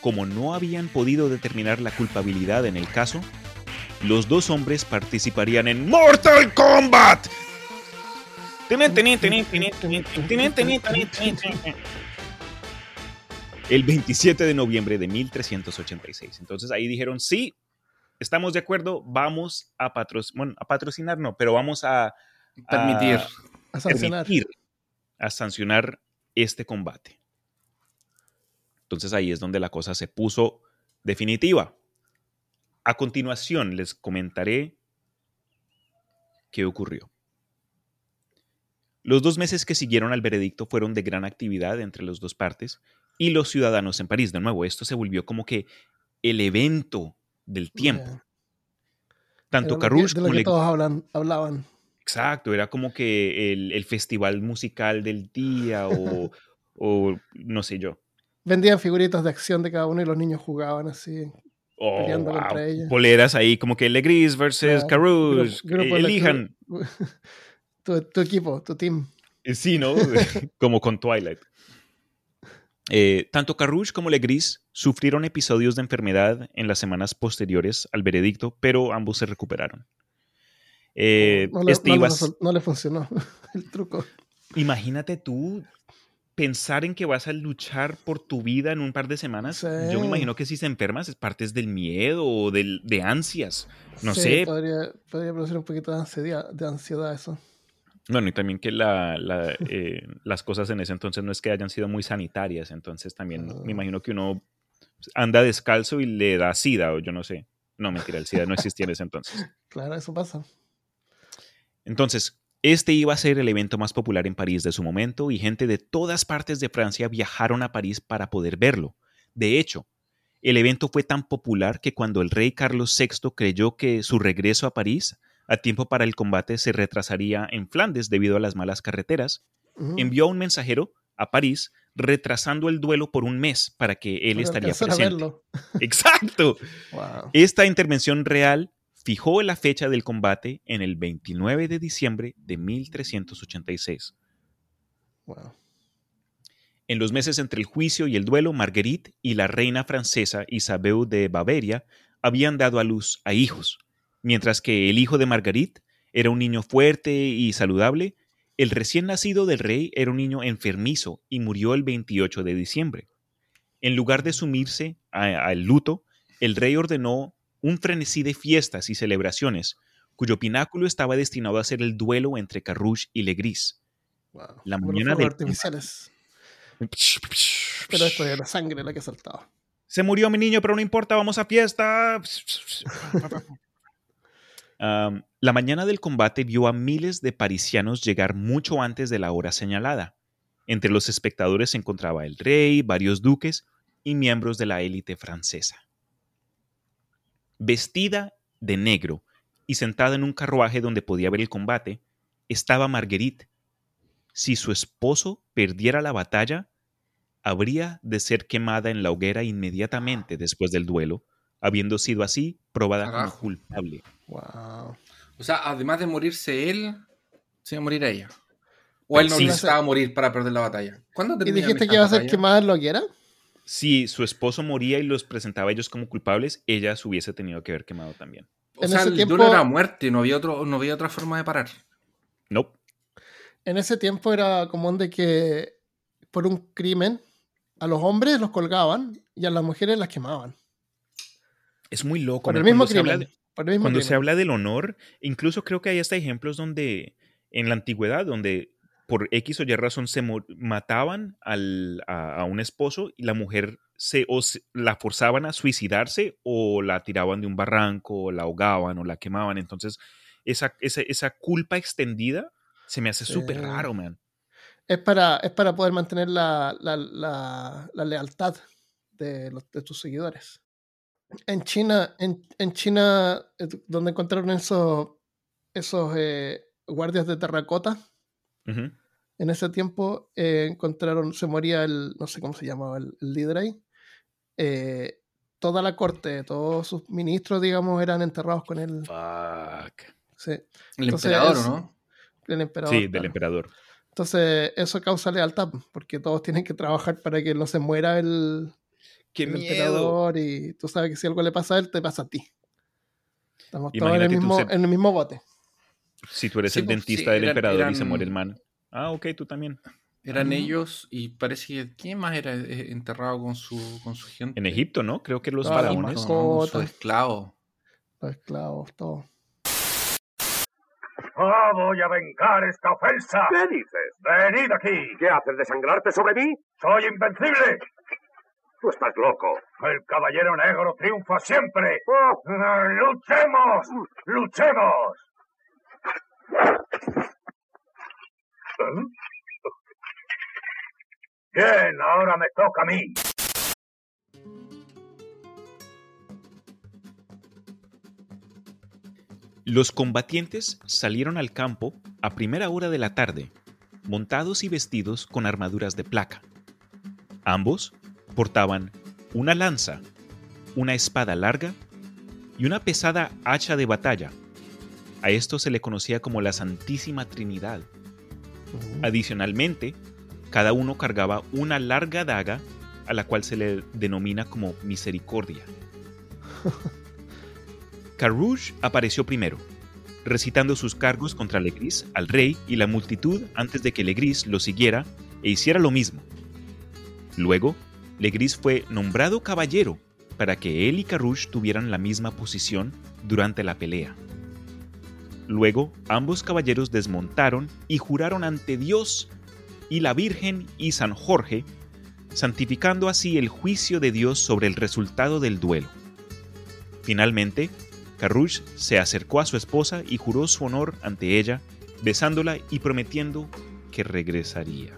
Como no habían podido determinar la culpabilidad en el caso, los dos hombres participarían en Mortal Kombat. El 27 de noviembre de 1386. Entonces ahí dijeron, sí, estamos de acuerdo, vamos a, bueno, a patrocinar, no, pero vamos a, permitir. A sancionar. permitir, a sancionar este combate. Entonces ahí es donde la cosa se puso definitiva. A continuación les comentaré qué ocurrió. Los dos meses que siguieron al veredicto fueron de gran actividad entre las dos partes y los ciudadanos en París. De nuevo, esto se volvió como que el evento del tiempo. Tanto de lo como que Le- todos hablan, hablaban. Exacto, era como que el, el festival musical del día o, o no sé yo. Vendían figuritas de acción de cada uno y los niños jugaban así. Oh, Peleando wow, contra ella. Poleras ahí como que Legris versus eh, de elijan. Tu, tu equipo, tu team. Eh, Sí, ¿no? como con Twilight. Eh, tanto Carouge como Legris sufrieron episodios de enfermedad en las semanas posteriores al veredicto, pero ambos se recuperaron. Eh, no, le, este no le iba a resol- no le funcionó el truco. Imagínate tú pensar en que vas a luchar por tu vida en un par de semanas. Sí. Yo me imagino que si se enfermas es parte del miedo o del, de ansias. No Sí, sé. Podría, podría producir un poquito de ansiedad, de ansiedad eso. Bueno, y también que la- la, eh, las cosas en ese entonces no es que hayan sido muy sanitarias. Entonces también Ah. me imagino que uno anda descalzo y le da sida o yo no sé. No, mentira, el sida no existía en ese entonces. Claro, eso pasa. Entonces, este iba a ser el evento más popular en París de su momento y gente de todas partes de Francia viajaron a París para poder verlo. De hecho, el evento fue tan popular que cuando el rey Carlos VI creyó que su regreso a París a tiempo para el combate se retrasaría en Flandes debido a las malas carreteras, envió a un mensajero a París retrasando el duelo por un mes para que él Para estaría a presente. verlo. Exacto. Wow. Esta intervención real fijó la fecha del combate en el 29 de diciembre de 1386. wow. En los meses entre el juicio y el duelo, Marguerite y la reina francesa Isabel de Baviera habían dado a luz a hijos, mientras que el hijo de Marguerite era un niño fuerte y saludable, el recién nacido del rey era un niño enfermizo y murió el 28 de diciembre. En lugar de sumirse al luto, el rey ordenó un frenesí de fiestas y celebraciones, cuyo pináculo estaba destinado a ser el duelo entre Carrouge y Legris. wow. La mañana artificiales. Pero esto era sangre la que saltaba. Se murió mi niño, pero no importa, vamos a fiesta. La mañana del combate vio a miles de parisianos llegar mucho antes de la hora señalada. Entre los espectadores se encontraba el rey, varios duques y miembros de la élite francesa. Vestida de negro y sentada en un carruaje donde podía ver el combate, estaba Marguerite. Si su esposo perdiera la batalla, habría de ser quemada en la hoguera inmediatamente después del duelo, habiendo sido así probada como Carajo. culpable. Wow. O sea, además de morirse él, se iba a morir ella. O él no Sí. necesitaba morir para perder la batalla. ¿Cuándo ¿Y dijiste que iba a ser quemada en la hoguera? Si su esposo moría y los presentaba a ellos como culpables, ella se hubiese tenido que haber quemado también. O En sea, ese el tiempo- duelo era muerte, no había, otro, no había otra forma de parar. No. En ese tiempo era común de que por un crimen a los hombres los colgaban y a las mujeres las quemaban. Es muy loco. Por ¿no? el mismo Cuando se habla crimen. de- por el mismo cuando se crimen. habla del honor, incluso creo que hay hasta ejemplos donde en la antigüedad, donde por X o Y razón se mataban al- a, a un esposo y la mujer se, o se- la forzaban a suicidarse o la tiraban de un barranco o la ahogaban o la quemaban. Entonces, esa, esa, esa culpa extendida se me hace súper raro, man. Es para, es para poder mantener la, la- la- la lealtad de, los, de tus seguidores. En China, en, en China, eh, donde encontraron esos, esos eh, guardias de terracota, Ujú. en ese tiempo eh, encontraron, se moría el, no sé cómo se llamaba el, el líder ahí. eh, toda la corte, todos sus ministros, digamos, eran enterrados con él. Fuck. Sí, El Entonces, emperador, es- ¿o no? el emperador. Sí, del claro. emperador. Entonces, eso causa lealtad, porque todos tienen que trabajar para que no se muera el, ¡Qué el miedo! emperador y tú sabes que si algo le pasa a él, te pasa a ti. Estamos todos en el, mismo, en el mismo bote. Si tú eres Sí, el pues, dentista sí, del eran- emperador y se muere el man. Ah, ok, tú también. Eran Ujú. ellos y parece que ¿quién más era eh, enterrado con su, con su gente? En Egipto, ¿no? Creo que los Ah, faraones. Con sus esclavos. Los esclavos, todo. Ah, voy a vengar esta ofensa. ¿Qué dices? Venid aquí. ¿Qué haces, desangrarte sobre mí? Soy invencible. Tú estás loco. El caballero negro triunfa siempre. Oh, Ah, ¡Luchemos! ¡Luchemos! Bien, ahora me toca a mí. Los combatientes salieron al campo a primera hora de la tarde, montados y vestidos con armaduras de placa. Ambos portaban una lanza, una espada larga y una pesada hacha de batalla. A esto se le conocía como la Santísima Trinidad. Adicionalmente, cada uno cargaba una larga daga a la cual se le denomina como misericordia. Carouge apareció primero, recitando sus cargos contra Legris al rey y la multitud antes de que Legris lo siguiera e hiciera lo mismo. Luego, Legris fue nombrado caballero para que él y Carouge tuvieran la misma posición durante la pelea. Luego, ambos caballeros desmontaron y juraron ante Dios y la Virgen y San Jorge, santificando así el juicio de Dios sobre el resultado del duelo. Finalmente, Carrouge se acercó a su esposa y juró su honor ante ella, besándola y prometiendo que regresaría.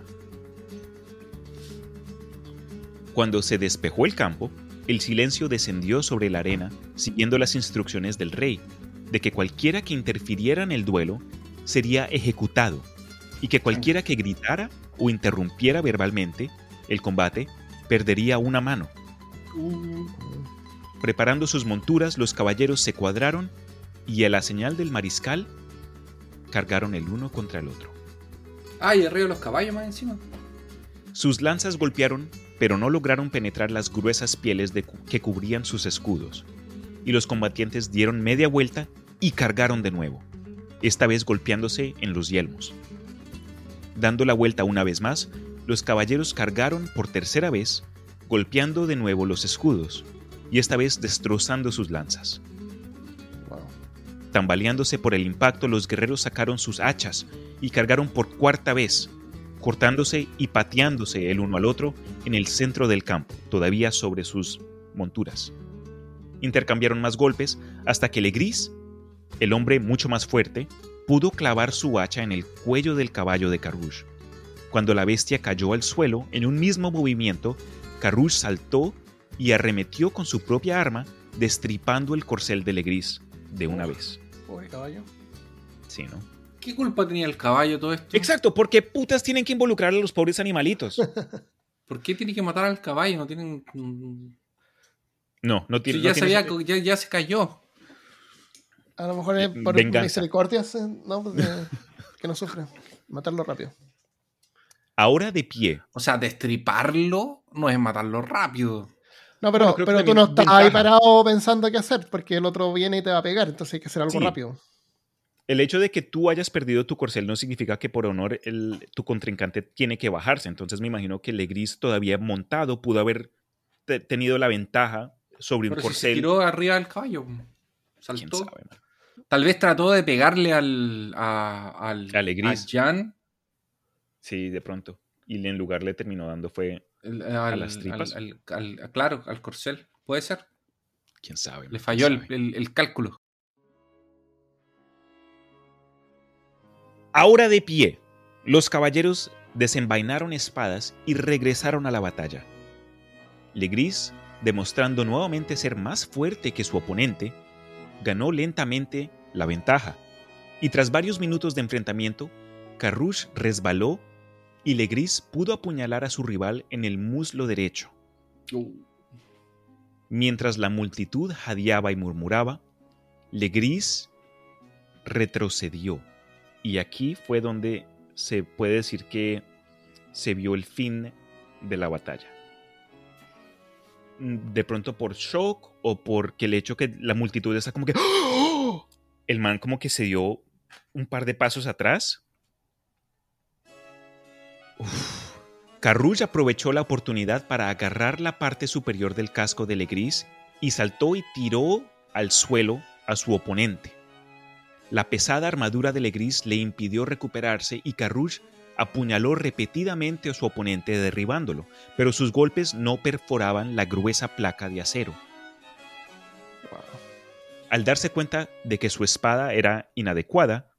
Cuando se despejó el campo, el silencio descendió sobre la arena, siguiendo las instrucciones del rey, de que cualquiera que interfiriera en el duelo sería ejecutado, y que cualquiera que gritara o interrumpiera verbalmente el combate perdería una mano. Preparando sus monturas, los caballeros se cuadraron y a la señal del mariscal cargaron el uno contra el otro. Ah, y los caballos más encima. Sus lanzas golpearon, pero no lograron penetrar las gruesas pieles de que cubrían sus escudos, y los combatientes dieron media vuelta y cargaron de nuevo, esta vez golpeándose en los yelmos. Dando la vuelta una vez más, los caballeros cargaron por tercera vez, golpeando de nuevo los escudos, y esta vez destrozando sus lanzas. Tambaleándose por el impacto, los guerreros sacaron sus hachas y cargaron por cuarta vez, cortándose y pateándose el uno al otro en el centro del campo, todavía sobre sus monturas. Intercambiaron más golpes hasta que Legris, el hombre mucho más fuerte, pudo clavar su hacha en el cuello del caballo de Carrouge. Cuando la bestia cayó al suelo, en un mismo movimiento, Carrouge saltó y arremetió con su propia arma, destripando el corcel de Legris de una vez. Pobre caballo. Sí, ¿no? ¿Qué culpa tenía el caballo todo esto? Exacto, porque putas tienen que involucrar a los pobres animalitos. ¿Por qué tiene que matar al caballo? No tienen. No, no si tiene. ya, no se tiene- ya, ya se cayó. A lo mejor es por Venganza. misericordia, sí, ¿no? Porque- que no sufre. Matarlo rápido. Ahora de pie, O sea, destriparlo no es matarlo rápido. No, pero, Bueno, pero tú no estás ventaja. ahí parado pensando qué hacer, porque el otro viene y te va a pegar, entonces hay que hacer algo Sí. rápido. el hecho de que tú hayas perdido tu corcel no significa que por honor el- tu contrincante tiene que bajarse. Entonces me imagino que Legris todavía montado pudo haber te- tenido la ventaja sobre un Pero si se corcel. tiró arriba del caballo. ¿Quién Saltó. sabe? Tal vez trató de pegarle al. a, al A Legris. a Jan. Sí, de pronto. Y en lugar le terminó dando fue, el- al, las tripas? al- al- claro, al corcel. Puede ser. quién sabe. Le falló el, el- el cálculo. Ahora de pie, los caballeros desenvainaron espadas y regresaron a la batalla. Legris, demostrando nuevamente ser más fuerte que su oponente, ganó lentamente la ventaja. Y tras varios minutos de enfrentamiento, Carrouge resbaló y Legris pudo apuñalar a su rival en el muslo derecho. Mientras la multitud jadeaba y murmuraba, Legris retrocedió. Y aquí fue donde se puede decir que se vio el fin de la batalla. Mm, De pronto por shock o porque el hecho que la multitud está como que ¡Oh! el man como que se dio un par de pasos atrás. Uf. Aprovechó la oportunidad para agarrar la parte superior del casco de Legris y saltó y tiró al suelo a su oponente. La pesada armadura de Legris le impidió recuperarse y Carrouge apuñaló repetidamente a su oponente derribándolo, pero sus golpes no perforaban la gruesa placa de acero. Al darse cuenta de que su espada era inadecuada,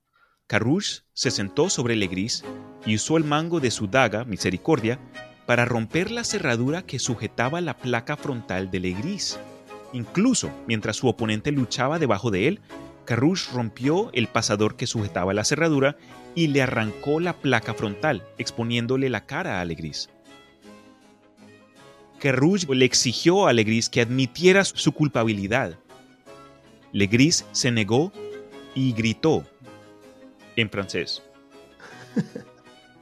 Carrouge se sentó sobre Legris y usó el mango de su daga, Misericordia, para romper la cerradura que sujetaba la placa frontal de Legris. Incluso mientras su oponente luchaba debajo de él, Carrouge rompió el pasador que sujetaba la cerradura y le arrancó la placa frontal, exponiéndole la cara a Legris. Carrouge le exigió a Legris que admitiera su culpabilidad. Legris se negó y gritó en francés.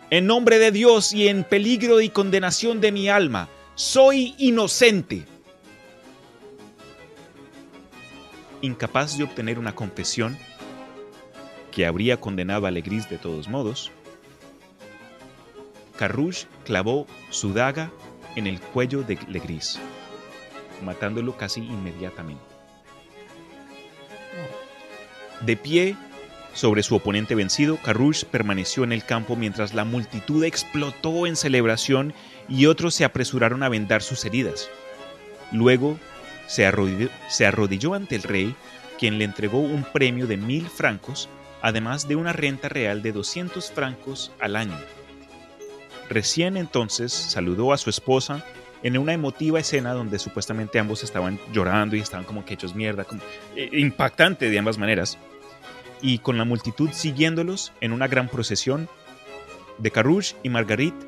En nombre de Dios y en peligro y condenación de mi alma, soy inocente. Incapaz de obtener una confesión que habría condenado a Legris de todos modos, Carrouge clavó su daga en el cuello de Legris, matándolo casi inmediatamente. De pie sobre su oponente vencido, Carrouge permaneció en el campo mientras la multitud explotó en celebración y otros se apresuraron a vendar sus heridas. Luego se arrodilló, ante el rey, quien le entregó un premio de mil francos, además de una renta real de 200 francos al año. Recién entonces saludó a su esposa en una emotiva escena donde supuestamente ambos estaban llorando y estaban como que hechos mierda, como, eh, impactante de ambas maneras y con la multitud siguiéndolos en una gran procesión, de Carrouge y Marguerite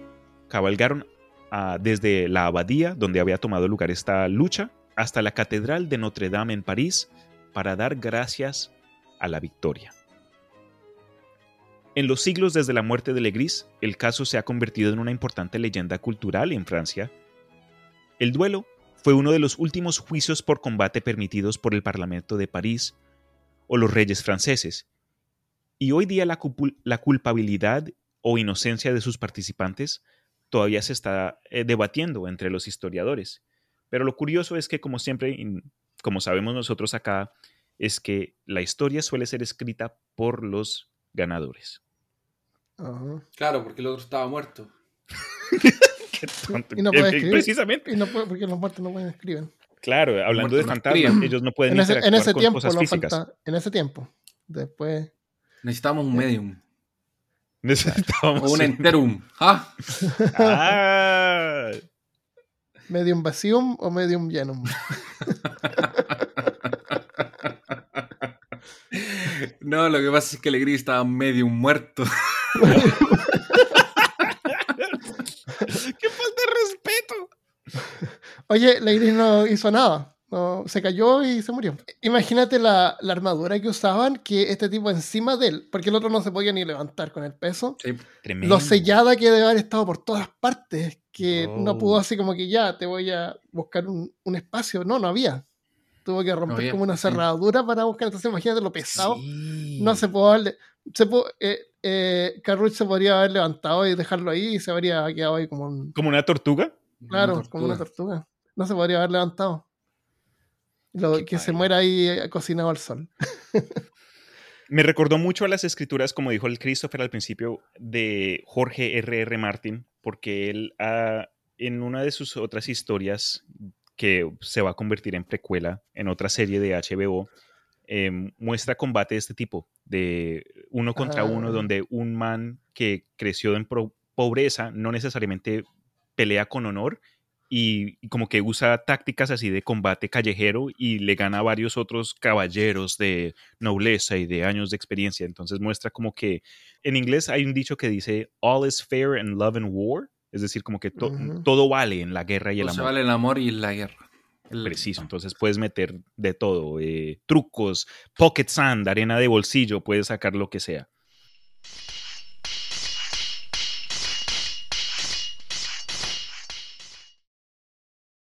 cabalgaron ah, desde la abadía donde había tomado lugar esta lucha hasta la Catedral de Notre Dame en París para dar gracias a la victoria. En los siglos desde la muerte de Legris, el caso se ha convertido en una importante leyenda cultural en Francia. El duelo fue uno de los últimos juicios por combate permitidos por el Parlamento de París o los reyes franceses. Y hoy día la, culpabilidad o inocencia de sus participantes todavía se está eh, debatiendo entre los historiadores. Pero lo curioso es que, como siempre, como sabemos nosotros acá, es que la historia suele ser escrita por los ganadores. Claro, porque el otro estaba muerto. Qué tonto. Y no puede escribir. Precisamente. Y no puede, porque los muertos no pueden escribir. Claro, hablando de fantasmas, ellos no pueden en ese, en ese con tiempo, cosas físicas. en ese tiempo. Después. Necesitamos un medium. Necesitamos o un enterum. ¿Ah? ah. ¿Medium vacíum o medium llenum? no, lo que pasa es que Alegría estaba medium muerto. ¡Qué falta de respeto! Oye, Lady no hizo nada. No, se cayó y se murió. Imagínate la, la, armadura que usaban, que este tipo encima de él, porque el otro no se podía ni levantar con el peso. Sí, lo sellada que debe haber estado por todas partes, que oh. no pudo así como que ya te voy a buscar un, un espacio. No, no había. Tuvo que romper no como una cerradura sí. para buscar. Entonces imagínate lo pesado. Sí. No se pudo darle. Se pudo, eh, eh, Carruch se podría haber levantado y dejarlo ahí y se habría quedado ahí como un... ¿Como una tortuga? Claro, Una tortuga. como una tortuga. No se podría haber levantado. Lo, que se muera ahí eh, cocinado al sol. Me recordó mucho a las escrituras, como dijo el Christopher al principio, de Jorge R.R. R. Martin, porque él en una de sus otras historias, que se va a convertir en precuela en otra serie de HBO, eh, muestra combate de este tipo, de uno contra Ah. uno, donde un man que creció en pobreza no necesariamente pelea con honor y, y como que usa tácticas así de combate callejero y le gana a varios otros caballeros de nobleza y de años de experiencia. Entonces muestra como que en inglés hay un dicho que dice all is fair in love and war, es decir, como que to- todo vale en la guerra y el se amor. vale el amor y la guerra. El- Preciso, entonces puedes meter de todo, eh, trucos, pocket sand, arena de bolsillo, puedes sacar lo que sea.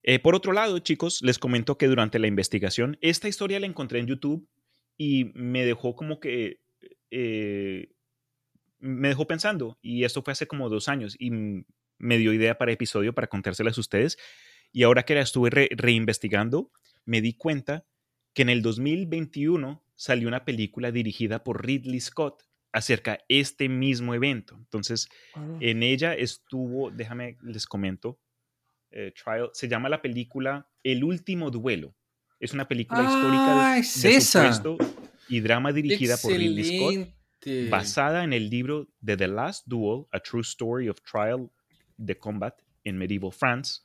Eh, por otro lado, chicos, les comento que durante la investigación, esta historia la encontré en YouTube y me dejó como que, eh, me dejó pensando, y esto fue hace como dos años, y me dio idea para episodio para contárselas a ustedes, y ahora que la estuve re- reinvestigando, me di cuenta que en el 2021 salió una película dirigida por Ridley Scott acerca de este mismo evento. Entonces, en ella estuvo, déjame les comento, eh, Trial, se llama la película El último duelo. Es una película histórica Ah, de, es de esa. supuesto y drama dirigida por Ridley Scott, basada en el libro de The Last Duel, A True Story of Trial de Combat in Medieval France.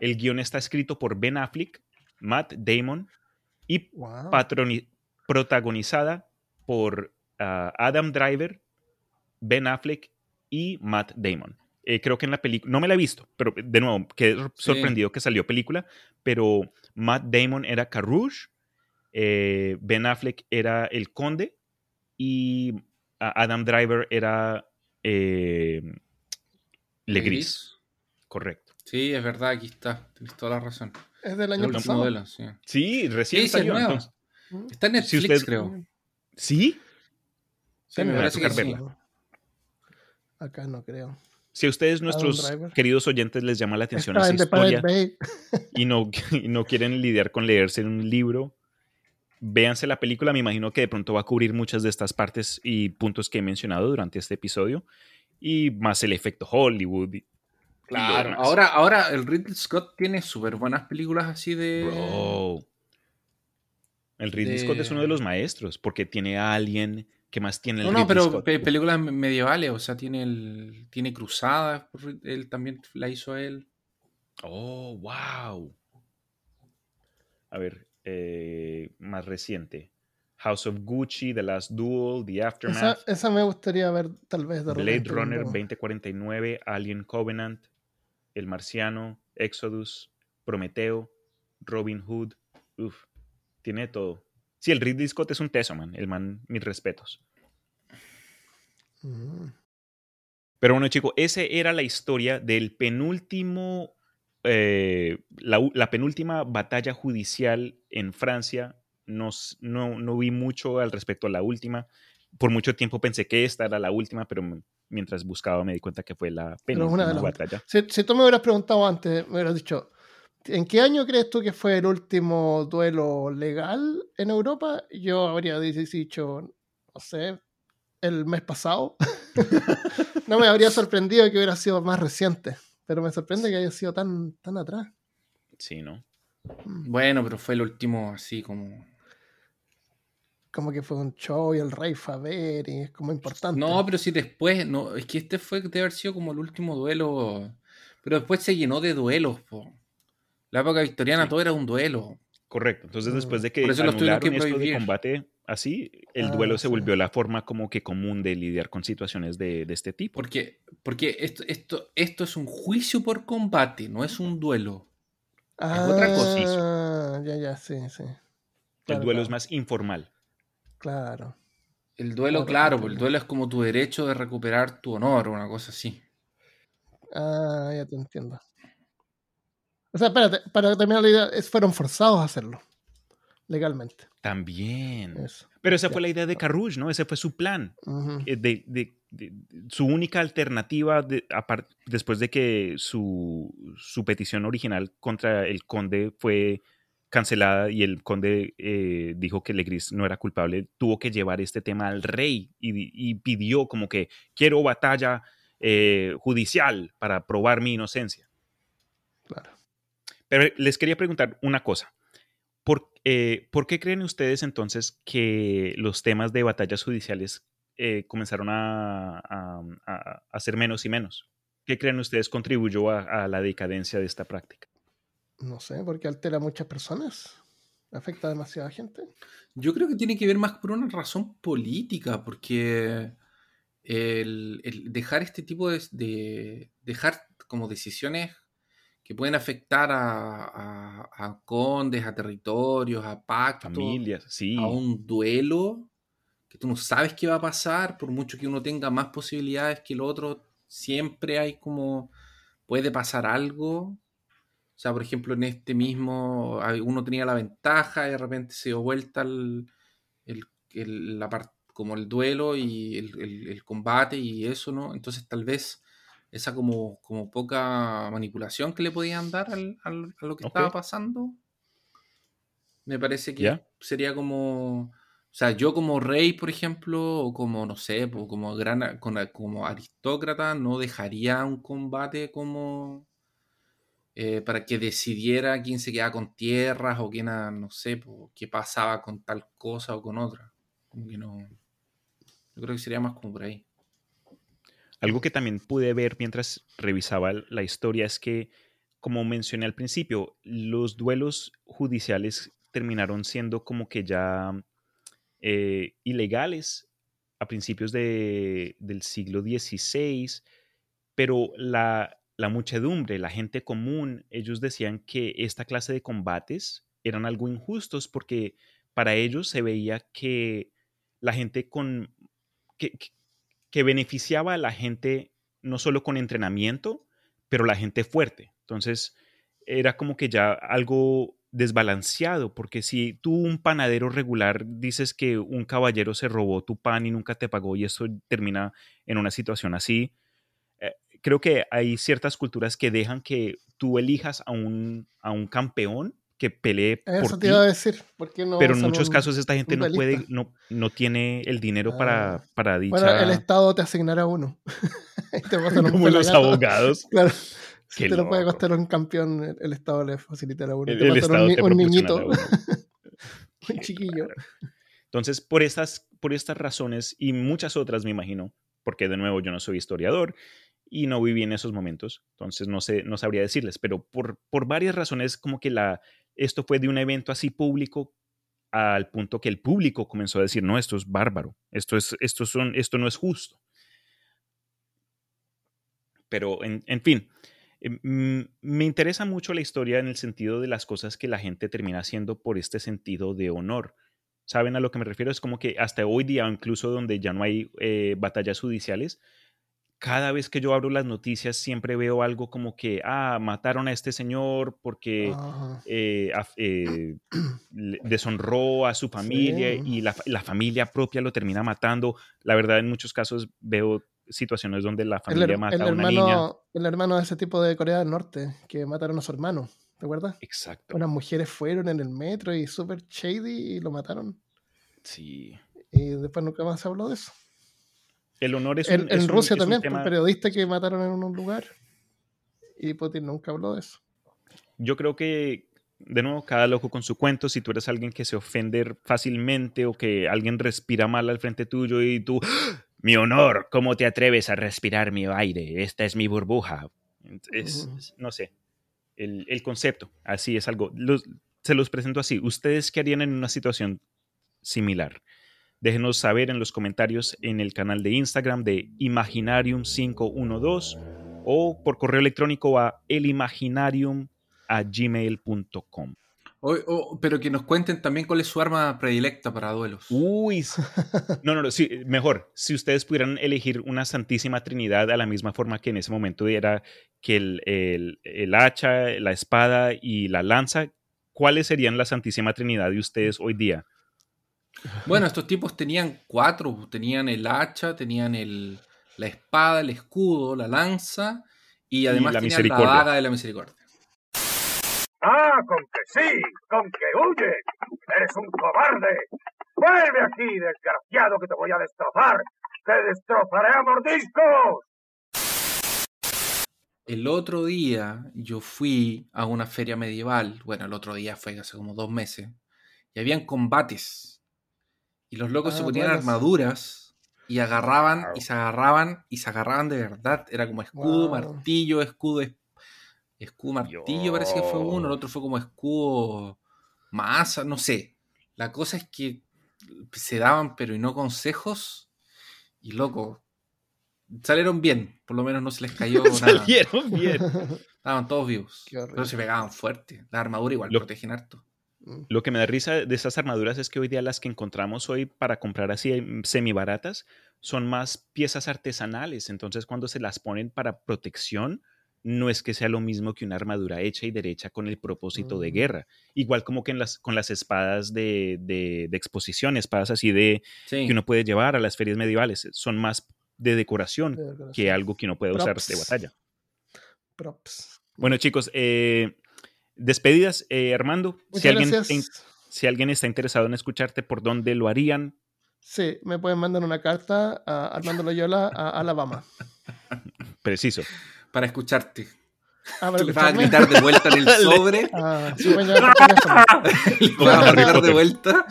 El guion está escrito por Ben Affleck, Matt Damon y wow. protagonizada por ah, Adam Driver, Ben Affleck y Matt Damon. Eh, creo que en la película, no me la he visto, pero de nuevo, quedé Sí. sorprendido que salió película, pero Matt Damon era Carouge, eh, Ben Affleck era el conde y Adam Driver era eh, Legris. Correcto. Sí, es verdad, aquí está. Tienes toda la razón. Es del El año pasado. modelo, sí. Sí, recién Sí, salió. entonces. Está en Netflix, usted- creo. ¿Sí? Sí, me me va a parece que verla. Acá no creo. Si a ustedes, nuestros queridos oyentes, les llama la atención Está esa en historia y no, y no quieren lidiar con leerse un libro, véanse la película. Me imagino que de pronto va a cubrir muchas de estas partes y puntos que he mencionado durante este episodio. Y más el efecto Hollywood. y- Claro. Ahora, ahora el Ridley Scott tiene súper buenas películas así de. Bro. El Ridley de- Scott es uno de los maestros porque tiene a Alien. ¿Qué más tiene el No, no, pero pe- películas me- medievales, o sea, tiene el, tiene Cruzadas, él también la hizo él. Oh, wow. A ver, eh, más reciente. House of Gucci, The Last Duel, The Esa, Aftermath, esa me gustaría ver tal vez de Blade repente Runner cuando- 2049, Alien Covenant, El Marciano, Exodus, Prometeo, Robin Hood. Uf, tiene todo. Sí, el Ridley Scott es un teso, man. El man, mis respetos. Mm. Pero bueno, chicos, ese era la historia del penúltimo, eh, la, penúltima batalla judicial en Francia. No, no, no vi mucho al respecto a la última. Por mucho tiempo pensé que esta era la última, pero mientras buscaba me di cuenta que fue la penúltima batalla. Si, si tú me hubieras preguntado antes, me hubieras dicho, ¿en qué año crees tú que fue el último duelo legal en Europa? Yo habría dicho, no sé, el mes pasado. no me habría sorprendido que hubiera sido más reciente, pero me sorprende que haya sido tan, tan atrás. Sí, ¿no? Mm. Bueno, pero fue el último así como. Como que fue un show y el rey fue a ver y es como importante. No, pero si después, no, es que este fue de haber sido como el último duelo. Pero después se llenó de duelos, po. La época victoriana Sí. todo era un duelo. Correcto. Entonces, Mm. después de que anularon que esto de combate así, el Ah, duelo se volvió la forma como que común de lidiar con situaciones de, de este tipo. Porque, porque esto, esto, esto es un juicio por combate, no es un duelo. ah, otra cosa. Ya, ya, sí, sí. el Claro, duelo es más informal. Claro. El duelo, Claro, claro, claro. pues el duelo es como tu derecho de recuperar tu honor o una cosa así. Ah, ya te entiendo. O sea, espérate, para terminar la idea, fueron forzados a hacerlo. Legalmente. También. Eso. Pero esa Ya. fue la idea de Carrouge, ¿no? Ese fue su plan. Eh, de- de- de- su única alternativa de- después de que su, su petición original contra el conde fue cancelada y el conde eh, dijo que Legris no era culpable, tuvo que llevar este tema al rey y, y pidió como que quiero batalla eh, judicial para probar mi inocencia. Pero les quería preguntar una cosa. ¿Por, eh, ¿por qué creen ustedes entonces que los temas de batallas judiciales eh, comenzaron a, a- a- a ser menos y menos? ¿Qué creen ustedes contribuyó a, a la decadencia de esta práctica? No sé, porque altera a muchas personas. Afecta a demasiada gente. Yo creo que tiene que ver más por una razón política, porque el, el dejar este tipo de, de- dejar como decisiones que pueden afectar a, a- a condes, a territorios, a pactos, Familias, sí. a un duelo que tú no sabes qué va a pasar, por mucho que uno tenga más posibilidades que el otro, siempre hay como puede pasar algo. O sea, por ejemplo, en este mismo, uno tenía la ventaja y de repente se dio vuelta el, el el- la como el duelo y el- el combate y eso, ¿no? Entonces tal vez esa como, como poca manipulación que le podían dar al- al- a lo que estaba pasando, me parece que sería como, o sea, yo como rey, por ejemplo, o como, no sé, como gran, como aristócrata, no dejaría un combate como eh, para que decidiera quién se quedaba con tierras o quién, no sé, po, qué pasaba con tal cosa o con otra. Como que no. Yo creo que sería más como por ahí. Algo que también pude ver mientras revisaba la historia es que, como mencioné al principio, los duelos judiciales terminaron siendo como que ya eh, ilegales a principios de- del siglo XVI, pero la, la muchedumbre, la gente común, ellos decían que esta clase de combates eran algo injustos porque para ellos se veía que la gente con... que- beneficiaba a la gente no solo con entrenamiento, pero la gente fuerte. Entonces, era como que ya algo desbalanceado, porque si tú, un panadero regular, dices que un caballero se robó tu pan y nunca te pagó y eso termina en una situación así, eh, creo que hay ciertas culturas que dejan que tú elijas a un, a un campeón que pelee Eso por te iba a decir. ¿por qué no pero en muchos un- casos esta gente no puede, no, no tiene el dinero para, Ah. para dicha... Bueno, el Estado te asignará uno. te como los abogados. Claro. Qué Si te lo puede costar un campeón, el- el Estado le facilitará uno. El, te el pasan Estado un, te un niñito, uno. un chiquillo. Entonces, por estas, por estas razones y muchas otras, me imagino, porque de nuevo yo no soy historiador y no viví en esos momentos, entonces no sé, no sabría decirles, pero por, por varias razones como que la, esto fue de un evento así público al punto que el público comenzó a decir, no, esto es bárbaro, esto, es, esto, son, esto no es justo. Pero, en, en fin, mm, me interesa mucho la historia en el sentido de las cosas que la gente termina haciendo por este sentido de honor. ¿Saben a lo que me refiero? Es como que hasta hoy día, incluso donde ya no hay eh, batallas judiciales, cada vez que yo abro las noticias siempre veo algo como que, ah, mataron a este señor porque eh, eh, deshonró a su familia Sí. y la, la familia propia lo termina matando. La verdad, en muchos casos veo situaciones donde la familia mata el a una niña. hermano, el hermano de ese tipo de Corea del Norte, que mataron a su hermano, ¿te acuerdas? Exacto. Unas mujeres fueron en el metro y super shady y lo mataron. Sí. Y después nunca más se habló de eso. El honor es En, un, en es Rusia un también, un periodista que mataron en un lugar. Y Putin nunca habló de eso. Yo creo que, de nuevo, cada loco con su cuento. Si tú eres alguien que se ofende fácilmente o que alguien respira mal al frente tuyo y tú, ¡Ah! mi honor, ¿cómo te atreves a respirar mi aire? Esta es mi burbuja. Es, no sé, el, el concepto, así es algo. Los- se los presento así. ¿Ustedes qué harían en una situación similar? Déjenos saber en los comentarios en el canal de Instagram de Imaginarium512 o por correo electrónico a elimaginarium a gmail.com. O- o- pero que nos cuenten también cuál es su arma predilecta para duelos. Uy, no, no, no, sí, mejor, si ustedes pudieran elegir una Santísima Trinidad a la misma forma que en ese momento era que el, el- el hacha, la espada y la lanza, ¿cuáles serían la Santísima Trinidad de ustedes hoy día? Bueno, estos tipos tenían cuatro. Tenían el hacha, tenían el, la espada, el escudo, la lanza y además la tenían la daga de la misericordia. Ah, con que sí, con que huye. Eres un cobarde. Vuelve aquí, desgraciado, que te voy a destrozar. Te destrozaré a mordiscos. El otro día yo fui a una feria medieval. Bueno, el otro día fue hace como dos meses. Y habían combates. Y los locos Ah, se ponían duelos. armaduras y agarraban Wow. y se agarraban y se agarraban de verdad. Era como escudo, Wow. martillo, escudo, es- escudo, martillo, parece que fue uno. El otro fue como escudo, masa, no sé. La cosa es que se daban, pero y no consejos. Y loco, salieron bien. Por lo menos no se les cayó nada. Salieron bien. Estaban todos vivos. Pero se pegaban fuerte. La armadura igual Lo- protegen harto. Lo que me da risa de estas armaduras es que hoy día las que encontramos hoy para comprar así semi baratas son más piezas artesanales. Entonces, cuando se las ponen para protección, no es que sea lo mismo que una armadura hecha y derecha con el propósito de Mm. guerra. Igual como que en las, con las espadas de, de- de exposición, espadas así de Sí. que uno puede llevar a las ferias medievales, son más de decoración De decoración. que algo que uno puede usar de batalla. Props. Bueno, chicos, eh, despedidas. Eh, Armando, si Muchas alguien, gracias. en- si alguien está interesado en escucharte, ¿por dónde lo harían? Sí, me pueden mandar una carta a Armando Loyola a Alabama. Preciso. Para escucharte. Ah, para Le vas a gritar de vuelta en el sobre. Ah, sí. Le van a gritar de vuelta.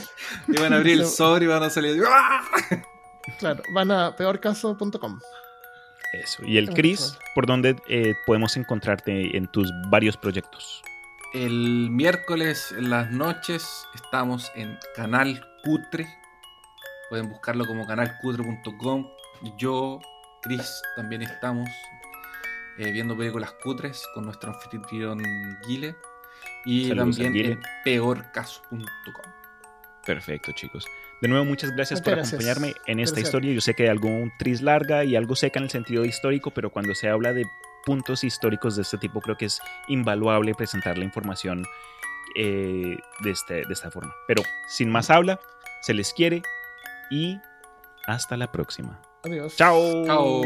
Y van a abrir el sobre y van a salir. Claro, van a peorcaso.com. Eso. Y el Chris, vale. ¿por dónde eh, podemos encontrarte en tus varios proyectos? El miércoles en las noches estamos en Canal Cutre. Pueden buscarlo como canalcutre.com. Yo, Chris, también estamos eh, viendo películas cutres con nuestro anfitrión Guile. Y Saludos también Guile. en peorcaso.com. Perfecto, chicos. De nuevo, muchas gracias Muchas por gracias. acompañarme en esta Gracias. historia. Yo sé que hay algo un tris larga y algo seca en el sentido histórico, pero cuando se habla de puntos históricos de este tipo, creo que es invaluable presentar la información eh, de, este- de esta forma. Pero sin más habla, se les quiere y hasta la próxima. Adiós. Chao. Chao.